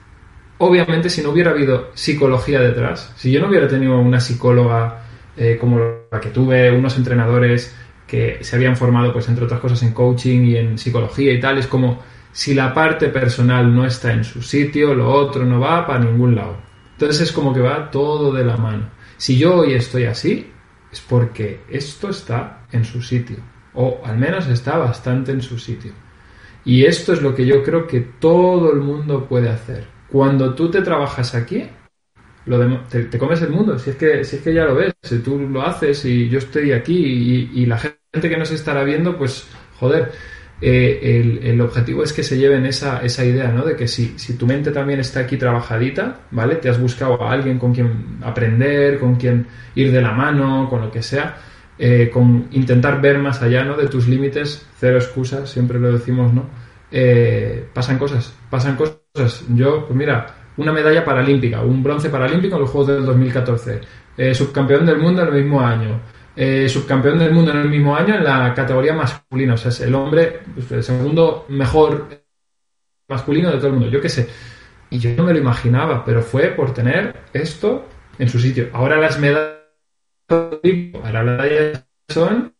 obviamente si no hubiera habido psicología detrás, si yo no hubiera tenido una psicóloga eh, como la que tuve, unos entrenadores que se habían formado, pues entre otras cosas, en coaching y en psicología y tal, es como si la parte personal no está en su sitio, lo otro no va para ningún lado. Entonces es como que va todo de la mano. Si yo hoy estoy así, es porque esto está en su sitio, o al menos está bastante en su sitio. Y esto es lo que yo creo que todo el mundo puede hacer. Cuando tú te trabajas aquí, lo te, comes el mundo. Si es, que, si es que ya lo ves, si tú lo haces y yo estoy aquí y, y la gente que nos estará viendo, pues joder, eh, el, objetivo es que se lleven esa, esa idea, ¿no? De que si, si, tu mente también está aquí trabajadita, ¿vale? Te has buscado a alguien con quien aprender, con quien ir de la mano, con lo que sea, eh, con intentar ver más allá, ¿no? De tus límites, cero excusas, siempre lo decimos, ¿no? Eh, pasan cosas, pasan cosas. Yo, pues mira, una medalla paralímpica, un bronce paralímpico en los Juegos del 2014, subcampeón del mundo en el mismo año, eh, subcampeón del mundo en el mismo año en la categoría masculina. O sea, es el hombre, pues, el segundo mejor masculino de todo el mundo. Yo qué sé. Y yo no me lo imaginaba, pero fue por tener esto en su sitio. Ahora las medallas, son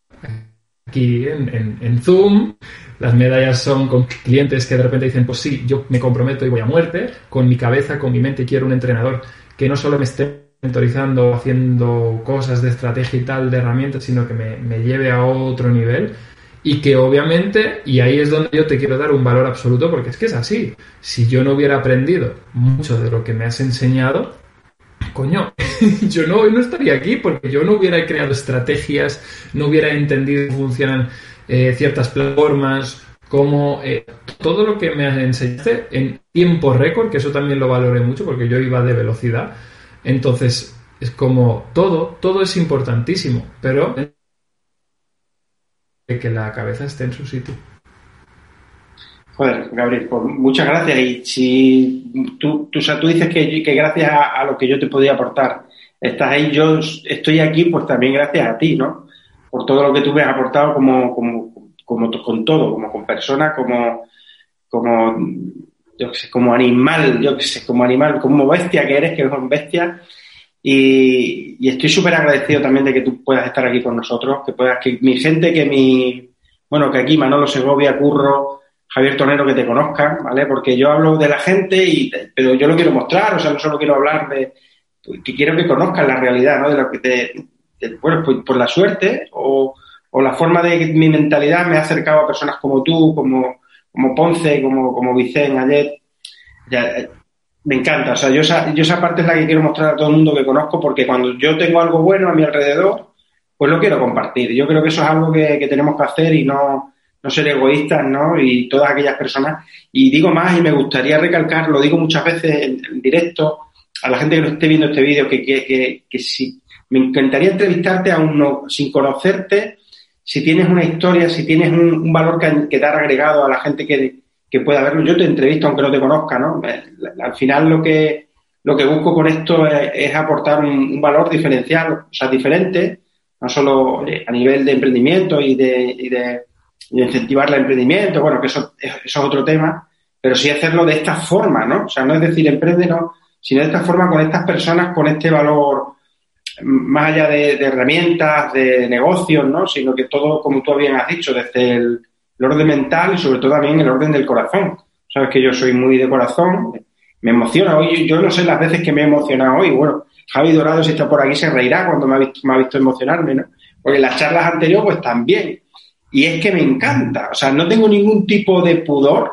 aquí en, en, Zoom, las medallas son con clientes que de repente dicen, pues sí, yo me comprometo y voy a muerte, con mi cabeza, con mi mente quiero un entrenador que no solo me esté mentorizando, haciendo cosas de estrategia y tal, de herramientas, sino que me, lleve a otro nivel. Y que obviamente, y ahí es donde yo te quiero dar un valor absoluto, porque es que es así, si yo no hubiera aprendido mucho de lo que me has enseñado, coño, yo no, no estaría aquí porque yo no hubiera creado estrategias, no hubiera entendido cómo funcionan eh, ciertas plataformas, como eh, todo lo que me enseñaste en tiempo récord, que eso también lo valoré mucho porque yo iba de velocidad, entonces, es como todo, todo es importantísimo, pero que la cabeza esté en su sitio.
Joder, Gabriel, pues muchas gracias. Y si tú, tú, tú dices que, gracias a, lo que yo te podía aportar estás ahí, yo estoy aquí, pues también gracias a ti, ¿no? Por todo lo que tú me has aportado como, como, como con todo, como con persona, como, como yo que sé, como animal, yo que sé, como animal, como bestia que eres, que eres una bestia. Y, estoy súper agradecido también de que tú puedas estar aquí con nosotros, que puedas, que mi gente, que mi, bueno, que aquí Manolo Segovia, Curro, Javier Tonero, que te conozcan, ¿vale? Porque yo hablo de la gente, y, pero yo lo quiero mostrar, o sea, no solo quiero hablar de, que quiero que conozcan la realidad, ¿no? De lo que te, bueno, pues por la suerte o, o la forma de mi mentalidad me ha acercado a personas como tú, como, como Ponce, como, como Vicente ayer, ya, me encanta. O sea, yo esa, yo esa parte es la que quiero mostrar a todo el mundo que conozco, porque cuando yo tengo algo bueno a mi alrededor, pues lo quiero compartir. Yo creo que eso es algo que, tenemos que hacer y no, no ser egoístas, ¿no? Y todas aquellas personas. Y digo más y me gustaría recalcar, lo digo muchas veces en, directo, a la gente que no esté viendo este vídeo, que, que, que, si me encantaría entrevistarte aún no, sin conocerte, si tienes una historia, si tienes un, valor que, que, dar agregado a la gente que, que pueda verlo, yo te entrevisto aunque no te conozca, ¿no? Eh, al final lo que, lo que busco con esto es, aportar un, valor diferencial, o sea, diferente, no solo eh, a nivel de emprendimiento y de, y de, incentivar el emprendimiento, bueno, que eso, eso, es otro tema, pero sí hacerlo de esta forma, ¿no? O sea, no es decir emprende, no, sino de esta forma con estas personas, con este valor más allá de, herramientas, de negocios, ¿no? Sino que todo, como tú bien has dicho, desde el, orden mental y sobre todo también el orden del corazón. Sabes que yo soy muy de corazón, me emociona. Hoy, yo no sé las veces que me he emocionado hoy. Bueno, Javi Dorado, si está por aquí, se reirá cuando me ha visto, me ha visto emocionarme, ¿no? Porque en las charlas anteriores, pues también. Y es que me encanta. O sea, no tengo ningún tipo de pudor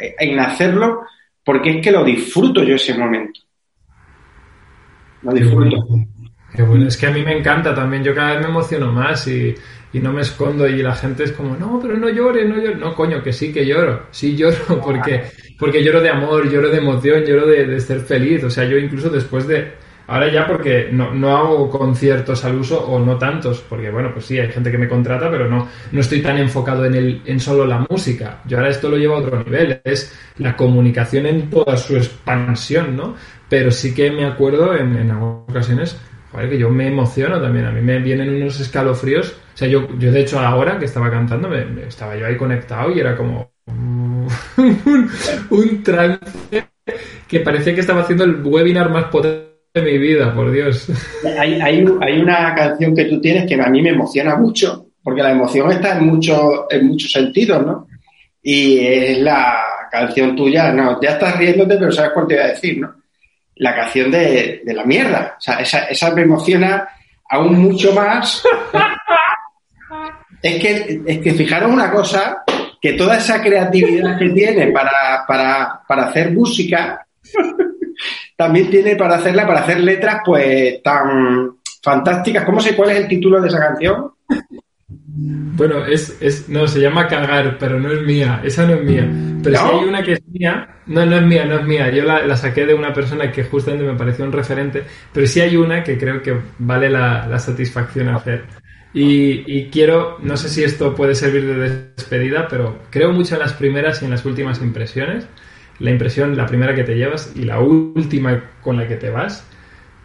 eh, en hacerlo porque es que lo disfruto yo ese momento. Lo disfruto.
Qué bueno, es que a mí me encanta también, yo cada vez me emociono más y, no me escondo y la gente es como, no, pero no llores, no llores. No, coño, que sí, que lloro, sí lloro porque, porque lloro de amor, lloro de emoción, lloro de, de ser feliz. O sea, yo incluso después de, ahora ya porque no, no, hago conciertos al uso o no tantos, porque bueno, pues sí, hay gente que me contrata, pero no, no estoy tan enfocado en, el, en solo la música. Yo ahora esto lo llevo a otro nivel, es la comunicación en toda su expansión, ¿no? Pero sí que me acuerdo en, en algunas ocasiones joder, que yo me emociono también. A mí me vienen unos escalofríos. O sea, yo, yo de hecho ahora que estaba cantando, me, estaba yo ahí conectado y era como un, trance que parecía que estaba haciendo el webinar más potente de mi vida, por Dios.
Hay, hay, hay una canción que tú tienes que a mí me emociona mucho, porque la emoción está en, mucho, en muchos sentidos, ¿no? Y es la canción tuya, no, ya estás riéndote, pero sabes cuál te voy a decir, ¿no? La canción de, la mierda. O sea, esa, me emociona aún mucho más. es que, es que fijaros una cosa, que toda esa creatividad que tiene para, para, hacer música, también tiene para hacerla, para hacer letras, pues tan fantásticas. ¿Cómo sé cuál es el título de esa canción?
Bueno, es, es, no, se llama cagar, pero no es mía, esa no es mía. Pero si hay una que es mía, no, no es mía, no es mía. Yo la, saqué de una persona que justamente me pareció un referente, pero sí hay una que creo que vale la, satisfacción hacer. Y, y, quiero, no sé si esto puede servir de despedida, pero creo mucho en las primeras y en las últimas impresiones. La impresión, la primera que te llevas y la última con la que te vas.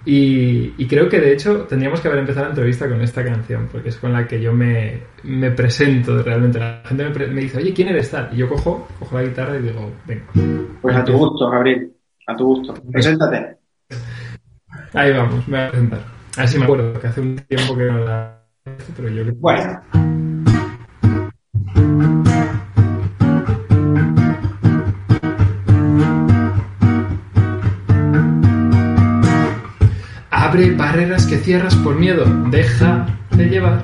Y, creo que de hecho tendríamos que haber empezado la entrevista con esta canción, porque es con la que yo me, me presento realmente. La gente me, dice, oye, ¿quién eres tal? Y yo cojo, cojo la guitarra y digo, venga.
Pues a tu gusto, Gabriel, a tu gusto. Preséntate.
Ahí vamos, me voy a presentar. A ver si me acuerdo, que hace un tiempo que no la... Pero yo
Bueno.
Barreras que cierras por miedo, deja de llevar.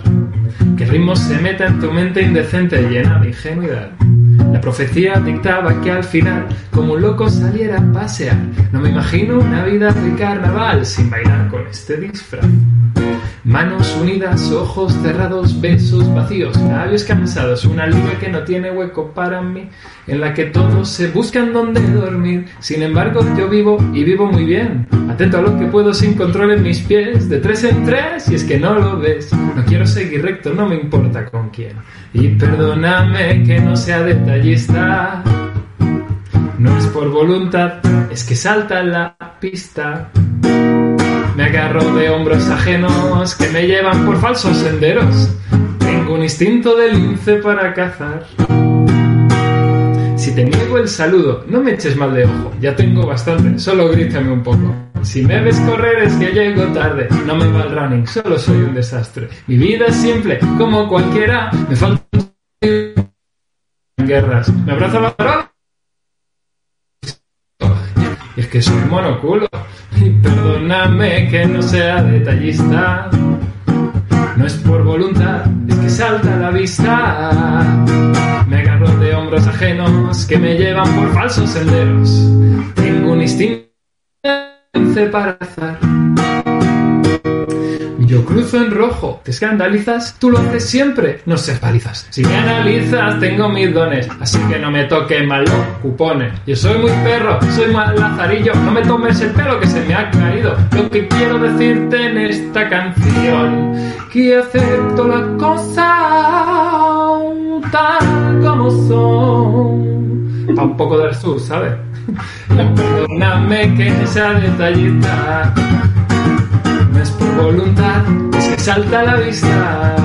Que el ritmo se meta en tu mente indecente, llena de ingenuidad. La profecía dictaba que al final, como un loco saliera a pasear, no me imagino una vida de carnaval sin bailar con este disfraz. Manos unidas, ojos cerrados, besos vacíos, labios cansados, una luna que no tiene hueco para mí, en la que todos se buscan dónde dormir. Sin embargo, yo vivo y vivo muy bien, atento a lo que puedo sin control en mis pies, de tres en tres, y es que no lo ves. No quiero seguir recto, no me importa con quién. Y perdóname que no sea detallista. No es por voluntad, es que salta la pista. Me agarro de hombros ajenos que me llevan por falsos senderos. Tengo un instinto de lince para cazar. Si te niego el saludo, no me eches mal de ojo, ya tengo bastante, solo grítame un poco. Si me ves correr es que llego tarde, no me va el running, solo soy un desastre. Mi vida es simple, como cualquiera, me falta guerras. Me abraza la y es que soy monoculo. Y perdóname que no sea detallista. No es por voluntad, es que salta a la vista. Me agarro de hombros ajenos que me llevan por falsos senderos. Tengo un instinto para azar. Yo cruzo en rojo. ¿Te escandalizas? Tú lo haces siempre. No se palizas. Si me analizas, tengo mis dones. Así que no me toques mal los cupones. Yo soy muy perro, soy mal lazarillo. No me tomes el pelo que se me ha caído. Lo que quiero decirte en esta canción. Que acepto las cosas tal como son. Pa' un poco del sur, ¿sabes? Perdóname que sea detallista es por voluntad, es que salta la vista.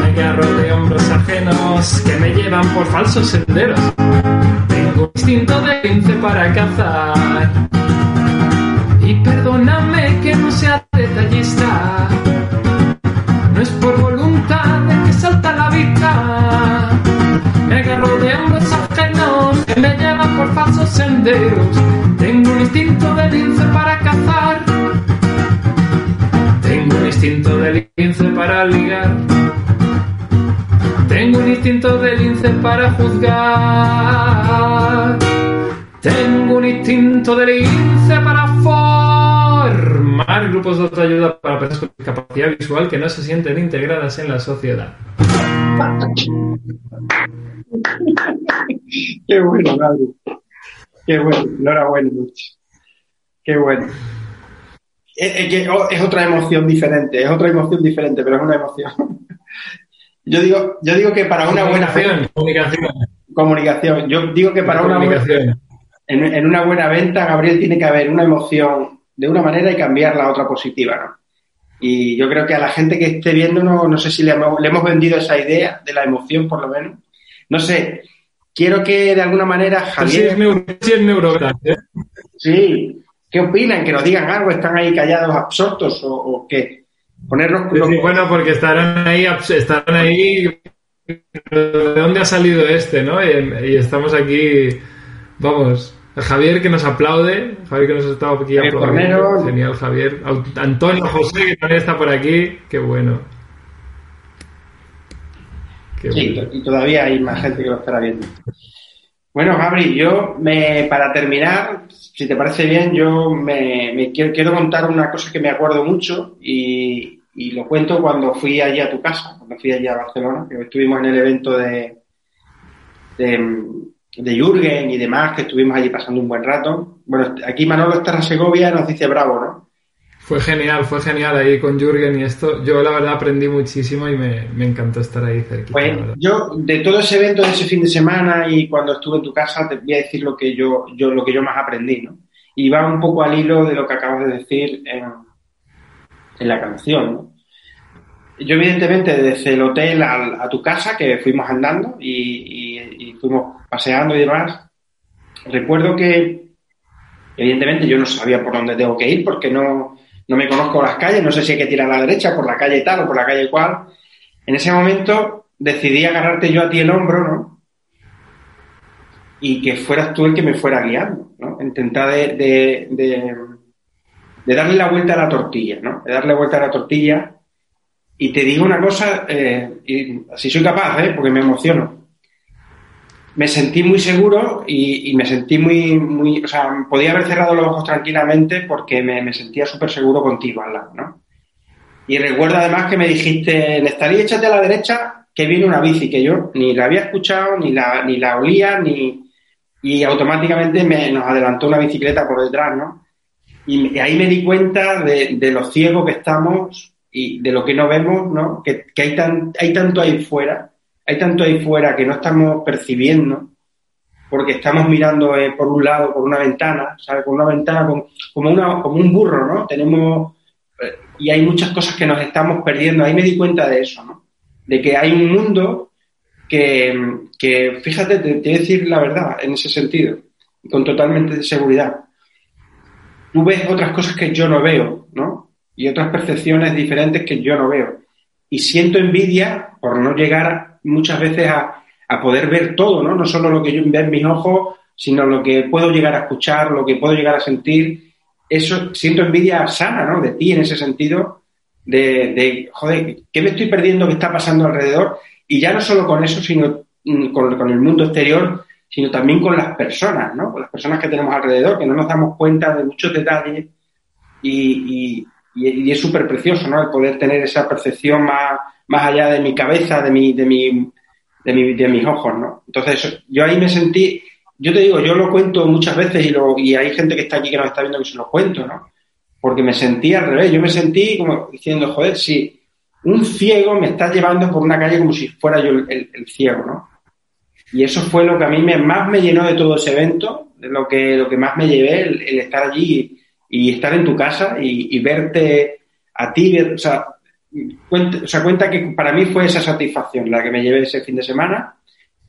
Me agarro de hombros ajenos que me llevan por falsos senderos. Tengo instinto de lince para cazar. Y perdóname que no sea detallista. No es por voluntad, es que salta la vista. Me agarro de hombros ajenos que me llevan por falsos senderos. Tengo un instinto de lince para cazar instinto de lince para ligar. Tengo un instinto de lince para juzgar. Tengo un instinto de lince para formar grupos de autoayuda para personas con discapacidad visual que no se sienten integradas en la sociedad.
Qué bueno, Gabriel. Qué bueno. Enhorabuena, Qué bueno. Es, oh, es, otra emoción diferente, es otra emoción diferente, pero es una emoción. Yo digo, yo digo que para una buena
comunicación.
comunicación. Yo digo que para una buena, en, en, una buena venta, Gabriel, tiene que haber una emoción de una manera y cambiarla a otra positiva, ¿no? Y yo creo que a la gente que esté viendo, no sé si le hemos, le hemos vendido esa idea de la emoción, por lo menos. No sé, quiero que de alguna manera
Javier... Sí, es, neuro, ¿eh?
Sí, ¿Qué opinan? ¿Que nos digan algo? ¿Están ahí callados, absortos o, qué? Ponernos...
bueno, porque estarán ahí, estarán ahí... ¿De dónde ha salido este, no? Y, estamos aquí... Vamos, Javier que nos aplaude, Javier que nos ha estado aquí aplaudiendo. Genial, Javier. Antonio José que también está por aquí, qué bueno.
sí, y todavía hay más gente que lo estará viendo. Bueno, Gabri, yo me, para terminar, si te parece bien, yo me, quiero, contar una cosa que me acuerdo mucho y, lo cuento cuando fui allí a tu casa, cuando fui allí a Barcelona, que estuvimos en el evento de, de, de Jürgen y demás, que estuvimos allí pasando un buen rato. Bueno, aquí Manolo Estarra Segovia nos dice bravo, ¿no?
Fue genial, fue genial ahí con Jürgen y esto. Yo la verdad aprendí muchísimo y me, encantó estar ahí cerquita.
Pues yo de todo ese evento de ese fin de semana y cuando estuve en tu casa te voy a decir lo que yo, yo lo que yo más aprendí, ¿no? Y va un poco al hilo de lo que acabas de decir en, en la canción, ¿no? Yo evidentemente desde el hotel a, tu casa que fuimos andando y, y fuimos paseando y demás, recuerdo que evidentemente yo no sabía por dónde tengo que ir porque no no me conozco las calles, no sé si hay que tirar a la derecha, por la calle tal o por la calle cual. En ese momento decidí agarrarte yo a ti el hombro, ¿no? Y que fueras tú el que me fuera guiando, ¿no? Intentar de, de, darle la vuelta a la tortilla, ¿no? De darle vuelta a la tortilla. Y te digo una cosa, eh, y si soy capaz, ¿eh? Porque me emociono me sentí muy seguro y, me sentí muy, muy, o sea, podía haber cerrado los ojos tranquilamente porque me, sentía súper seguro contigo al lado, ¿no? Y recuerdo además que me dijiste, Nestarí, échate a la derecha, que viene una bici, que yo ni la había escuchado, ni la, ni la olía, ni... Y automáticamente me, nos adelantó una bicicleta por detrás, ¿no? Y ahí me di cuenta de, de lo ciego que estamos y de lo que no vemos, ¿no? Que, que hay, tan, hay tanto ahí fuera hay tanto ahí fuera que no estamos percibiendo porque estamos mirando eh, por un lado, por una ventana, ¿sabes? Por una ventana como, un burro, ¿no? Tenemos... Eh, y hay muchas cosas que nos estamos perdiendo. Ahí me di cuenta de eso, ¿no? De que hay un mundo que, que fíjate, te, te voy a decir la verdad en ese sentido, con totalmente de seguridad. Tú ves otras cosas que yo no veo, ¿no? Y otras percepciones diferentes que yo no veo. Y siento envidia por no llegar muchas veces a, poder ver todo, ¿no? No solo lo que yo veo en mis ojos, sino lo que puedo llegar a escuchar, lo que puedo llegar a sentir. Eso siento envidia sana, ¿no? De ti en ese sentido, de, de joder, ¿qué me estoy perdiendo? ¿Qué está pasando alrededor? Y ya no solo con eso, sino mm, con, el mundo exterior, sino también con las personas, ¿no? Con las personas que tenemos alrededor, que no nos damos cuenta de muchos detalles y, es súper precioso, ¿no? El poder tener esa percepción más, más allá de mi cabeza, de mi, de mi, de, mi, de mis ojos, ¿no? Entonces, yo ahí me sentí, yo te digo, yo lo cuento muchas veces y, lo, y hay gente que está aquí que nos está viendo que se lo cuento, ¿no? Porque me sentí al revés, yo me sentí como diciendo, joder, si un ciego me está llevando por una calle como si fuera yo el, ciego, ¿no? Y eso fue lo que a mí me, más me llenó de todo ese evento, de lo que, lo que más me llevé, el, estar allí y, estar en tu casa y, verte a ti, o cuenta, o sea, cuenta que para mí fue esa satisfacción la que me llevé ese fin de semana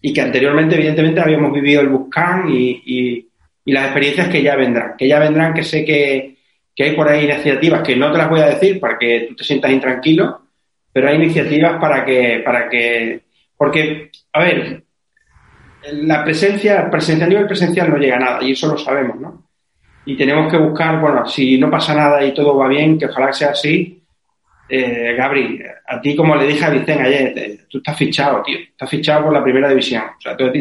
y que anteriormente, evidentemente, habíamos vivido el Buscán y, y las experiencias que ya vendrán, que ya vendrán, que sé que, que hay por ahí iniciativas que no te las voy a decir para que tú te sientas intranquilo, pero hay iniciativas para que, para que, porque, a ver, la presencia, presencial a nivel presencial no llega a nada y eso lo sabemos, ¿no? Y tenemos que buscar, bueno, si no pasa nada y todo va bien, que ojalá sea así. Eh, Gabri, a ti como le dije a Vicente ayer, tú estás fichado, tío, estás fichado por la primera división. O sea, tú, te,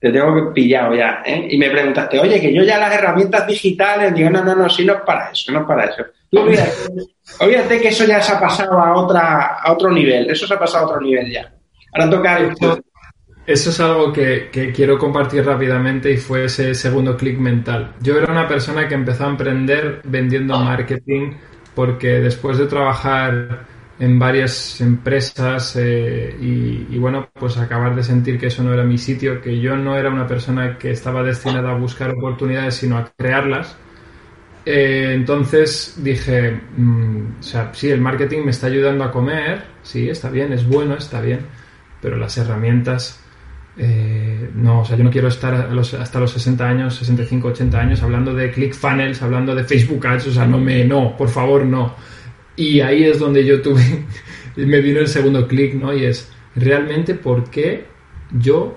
te tengo que pillado ya, ¿eh? Y me preguntaste, oye, que yo ya las herramientas digitales, digo, no, no, no, si no es para eso, no es para eso. Tú olvídate, que eso ya se ha pasado a otra, a otro nivel, eso se ha pasado a otro nivel ya. Ahora toca
eso, eso es algo que, que, quiero compartir rápidamente y fue ese segundo clic mental. Yo era una persona que empezó a emprender vendiendo marketing porque después de trabajar en varias empresas eh, y, bueno, pues acabar de sentir que eso no era mi sitio, que yo no era una persona que estaba destinada a buscar oportunidades, sino a crearlas. Eh, entonces dije, mm, sí, el marketing me está ayudando a comer, sí, está bien, es bueno, está bien, pero las herramientas, eh, no, o sea, yo no quiero estar hasta los 60 años, 65, 80 años hablando de ClickFunnels, hablando de Facebook Ads, o sea, no me, no, por favor, no y ahí es donde yo tuve, me vino el segundo clic, ¿no? Y es realmente por qué yo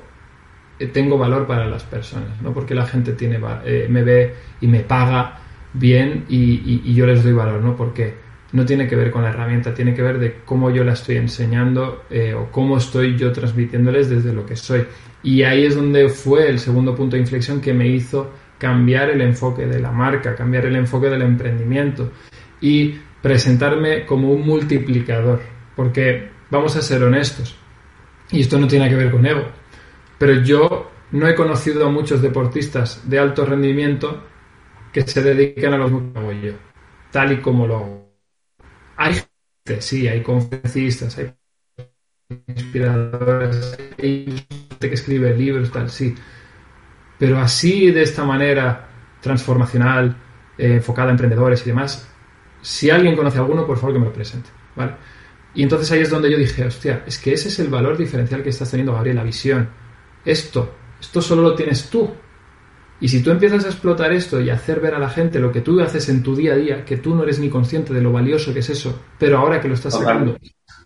tengo valor para las personas, ¿no? Porque la gente tiene, eh, me ve y me paga bien y, yo les doy valor, ¿no? Porque no tiene que ver con la herramienta, tiene que ver de cómo yo la estoy enseñando eh, o cómo estoy yo transmitiéndoles desde lo que soy. Y ahí es donde fue el segundo punto de inflexión que me hizo cambiar el enfoque de la marca, cambiar el enfoque del emprendimiento. Y presentarme como un multiplicador, porque vamos a ser honestos, y esto no tiene que ver con ego, pero yo no he conocido a muchos deportistas de alto rendimiento que se dediquen a los que hago yo, tal y como lo hago. Hay gente, sí, hay conferencistas, hay inspiradores, hay gente que escribe libros, tal, sí, pero así de esta manera transformacional, eh, enfocada a emprendedores y demás, si alguien conoce a alguno, por favor que me lo presente, ¿vale? Y entonces ahí es donde yo dije, hostia, es que ese es el valor diferencial que estás teniendo, Gabriel, la visión. Esto, esto solo lo tienes tú. Y si tú empiezas a explotar esto y a hacer ver a la gente lo que tú haces en tu día a día, que tú no eres ni consciente de lo valioso que es eso, pero ahora que lo estás sacando,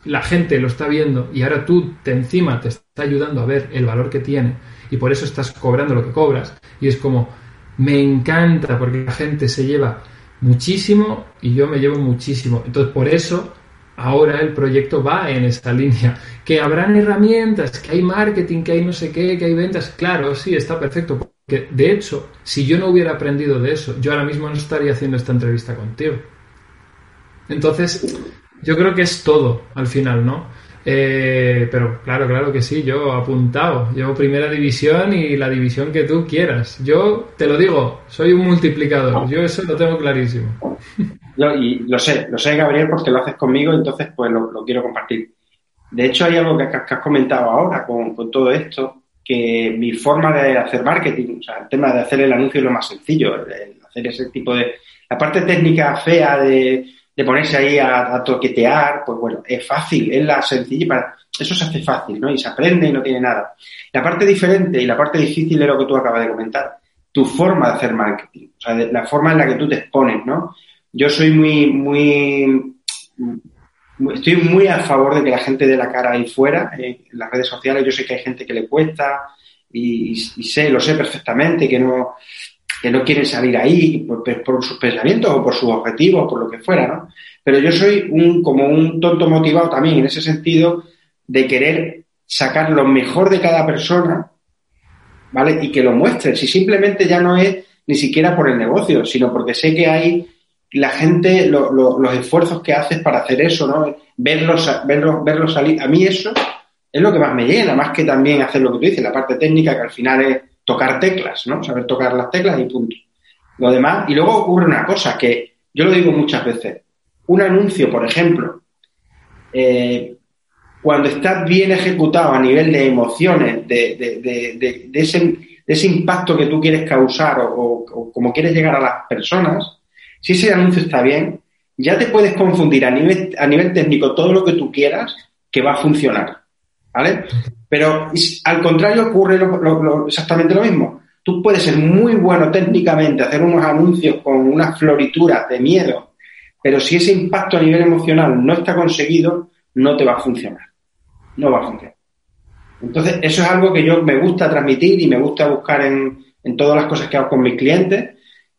la gente lo está viendo y ahora tú te encima te está ayudando a ver el valor que tiene y por eso estás cobrando lo que cobras. Y es como, me encanta porque la gente se lleva muchísimo y yo me llevo muchísimo. Entonces, por eso ahora el proyecto va en esta línea. Que habrán herramientas, que hay marketing, que hay no sé qué, que hay ventas. Claro, sí, está perfecto. Porque, de hecho, si yo no hubiera aprendido de eso, yo ahora mismo no estaría haciendo esta entrevista contigo. Entonces, yo creo que es todo al final, ¿no? Eh, pero claro, claro que sí, yo apuntado. Llevo primera división y la división que tú quieras. Yo te lo digo, soy un multiplicador. Yo eso lo tengo clarísimo.
y lo sé, lo sé, Gabriel, porque lo haces conmigo, entonces pues lo, quiero compartir. De hecho, hay algo que, has comentado ahora con, todo esto, que mi forma de hacer marketing, o sea, el tema de hacer el anuncio es lo más sencillo, hacer ese tipo de... La parte técnica fea de de ponerse ahí a, toquetear, pues bueno, es fácil, es la sencilla para... Eso se hace fácil, ¿no? Y se aprende y no tiene nada. La parte diferente y la parte difícil es lo que tú acabas de comentar. Tu forma de hacer marketing, o sea, la forma en la que tú te expones, ¿no? Yo soy muy, muy, estoy muy a favor de que la gente dé la cara ahí fuera, en las redes sociales. Yo sé que hay gente que le cuesta y, sé, lo sé perfectamente, que no, que no quieren salir ahí por, sus pensamientos o por sus objetivos, por lo que fuera, ¿no? Pero yo soy un, como un tonto motivado también en ese sentido de querer sacar lo mejor de cada persona, ¿vale? Y que lo muestre. Si simplemente ya no es ni siquiera por el negocio, sino porque sé que hay la gente, los esfuerzos que haces para hacer eso, ¿no? Verlos, verlos, verlos salir. A mí eso es lo que más me llena, más que también hacer lo que tú dices, la parte técnica, que al final es tocar teclas, ¿no? Saber tocar las teclas y punto. Lo demás, y luego ocurre una cosa que yo lo digo muchas veces. Un anuncio, por ejemplo, eh, cuando está bien ejecutado a nivel de emociones, de, ese, impacto que tú quieres causar o, como quieres llegar a las personas, si ese anuncio está bien, ya te puedes confundir a nivel, a nivel técnico todo lo que tú quieras que va a funcionar. ¿Vale? Pero al contrario ocurre exactamente lo mismo. Tú puedes ser muy bueno técnicamente, hacer unos anuncios con unas florituras de miedo, pero si ese impacto a nivel emocional no está conseguido, no te va a funcionar no va a funcionar. Entonces, eso es algo que yo me gusta transmitir y me gusta buscar en, todas las cosas que hago con mis clientes.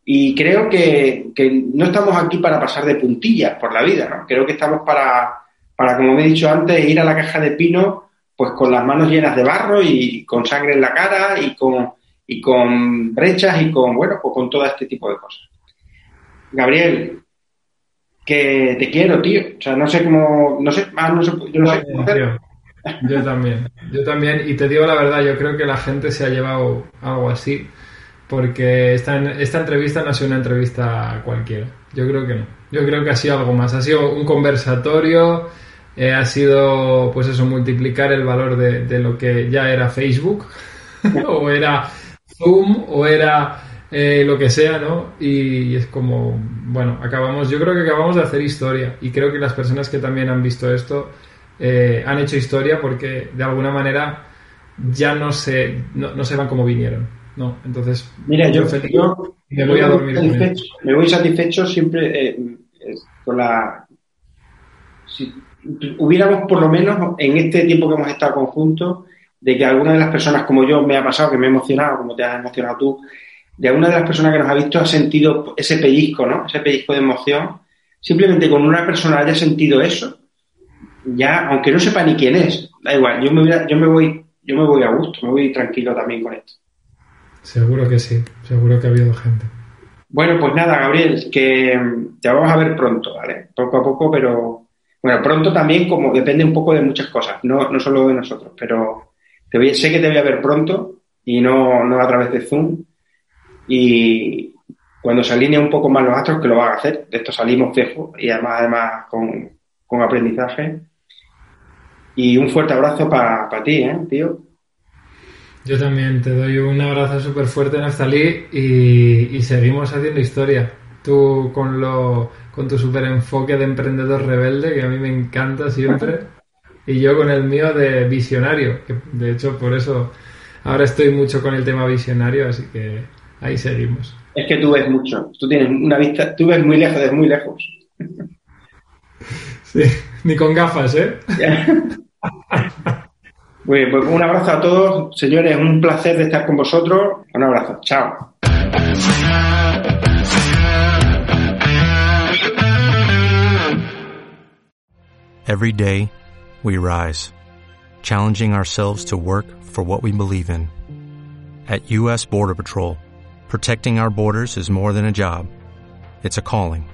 Y creo que, no estamos aquí para pasar de puntillas por la vida, ¿no? Creo que estamos para, para, como me he dicho antes, ir a la caja de pino pues con las manos llenas de barro y con sangre en la cara y con, y con brechas y con, bueno, pues con todo este tipo de cosas. Gabriel, que te quiero, tío. O sea, no sé cómo, no sé, no sé, yo no sé cómo.
Yo también, yo también. Y te digo la verdad, yo creo que la gente se ha llevado algo así, porque esta, esta entrevista no ha sido una entrevista cualquiera. Yo creo que no. Yo creo que ha sido algo más. Ha sido un conversatorio, eh, ha sido, pues eso, multiplicar el valor de, lo que ya era Facebook, o era Zoom, o era eh, lo que sea, ¿no? Y es como, bueno, acabamos, yo creo que acabamos de hacer historia. Y creo que las personas que también han visto esto eh, han hecho historia porque de alguna manera ya no se, no, se van como vinieron. ¿No? Entonces,
mira, yo, me voy a dormir. me voy satisfecho siempre eh, con la. Si hubiéramos por lo menos en este tiempo que hemos estado conjuntos, de que alguna de las personas como yo me ha pasado, que me he emocionado, como te has emocionado tú, de alguna de las personas que nos ha visto ha sentido ese pellizco, ¿no? Ese pellizco de emoción. Simplemente con una persona haya sentido eso, ya, aunque no sepa ni quién es, da igual, yo me, yo me voy, yo me voy a gusto, me voy tranquilo también con esto.
Seguro que sí, seguro que ha habido gente.
Bueno, pues nada, Gabriel, que te vamos a ver pronto, ¿vale? Poco a poco, pero bueno, pronto también como depende un poco de muchas cosas, no, no solo de nosotros, pero te sé que te voy a ver pronto y no, no a través de Zoom. Y cuando se alineen un poco más los astros, que lo van a hacer, de esto salimos fijos y además, además con, con aprendizaje, y un fuerte abrazo para ti, ¿eh, tío?
Yo también te doy un abrazo súper fuerte, Neftalí, y, y seguimos haciendo historia. Tú con, lo, con tu súper enfoque de emprendedor rebelde, que a mí me encanta siempre, y yo con el mío de visionario, que de hecho por eso ahora estoy mucho con el tema visionario, así que ahí seguimos.
Es que tú ves mucho, tú tienes una vista, tú ves muy lejos, ves muy lejos.
Sí, ni con gafas, ¿eh?
pues un abrazo a todos, señores, un placer de estar con vosotros. Un abrazo, chao.
Every day, we rise, challenging ourselves to work for what we believe in. At U.S. Border Patrol, protecting our borders is more than a job, it's a calling.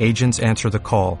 Agents answer the call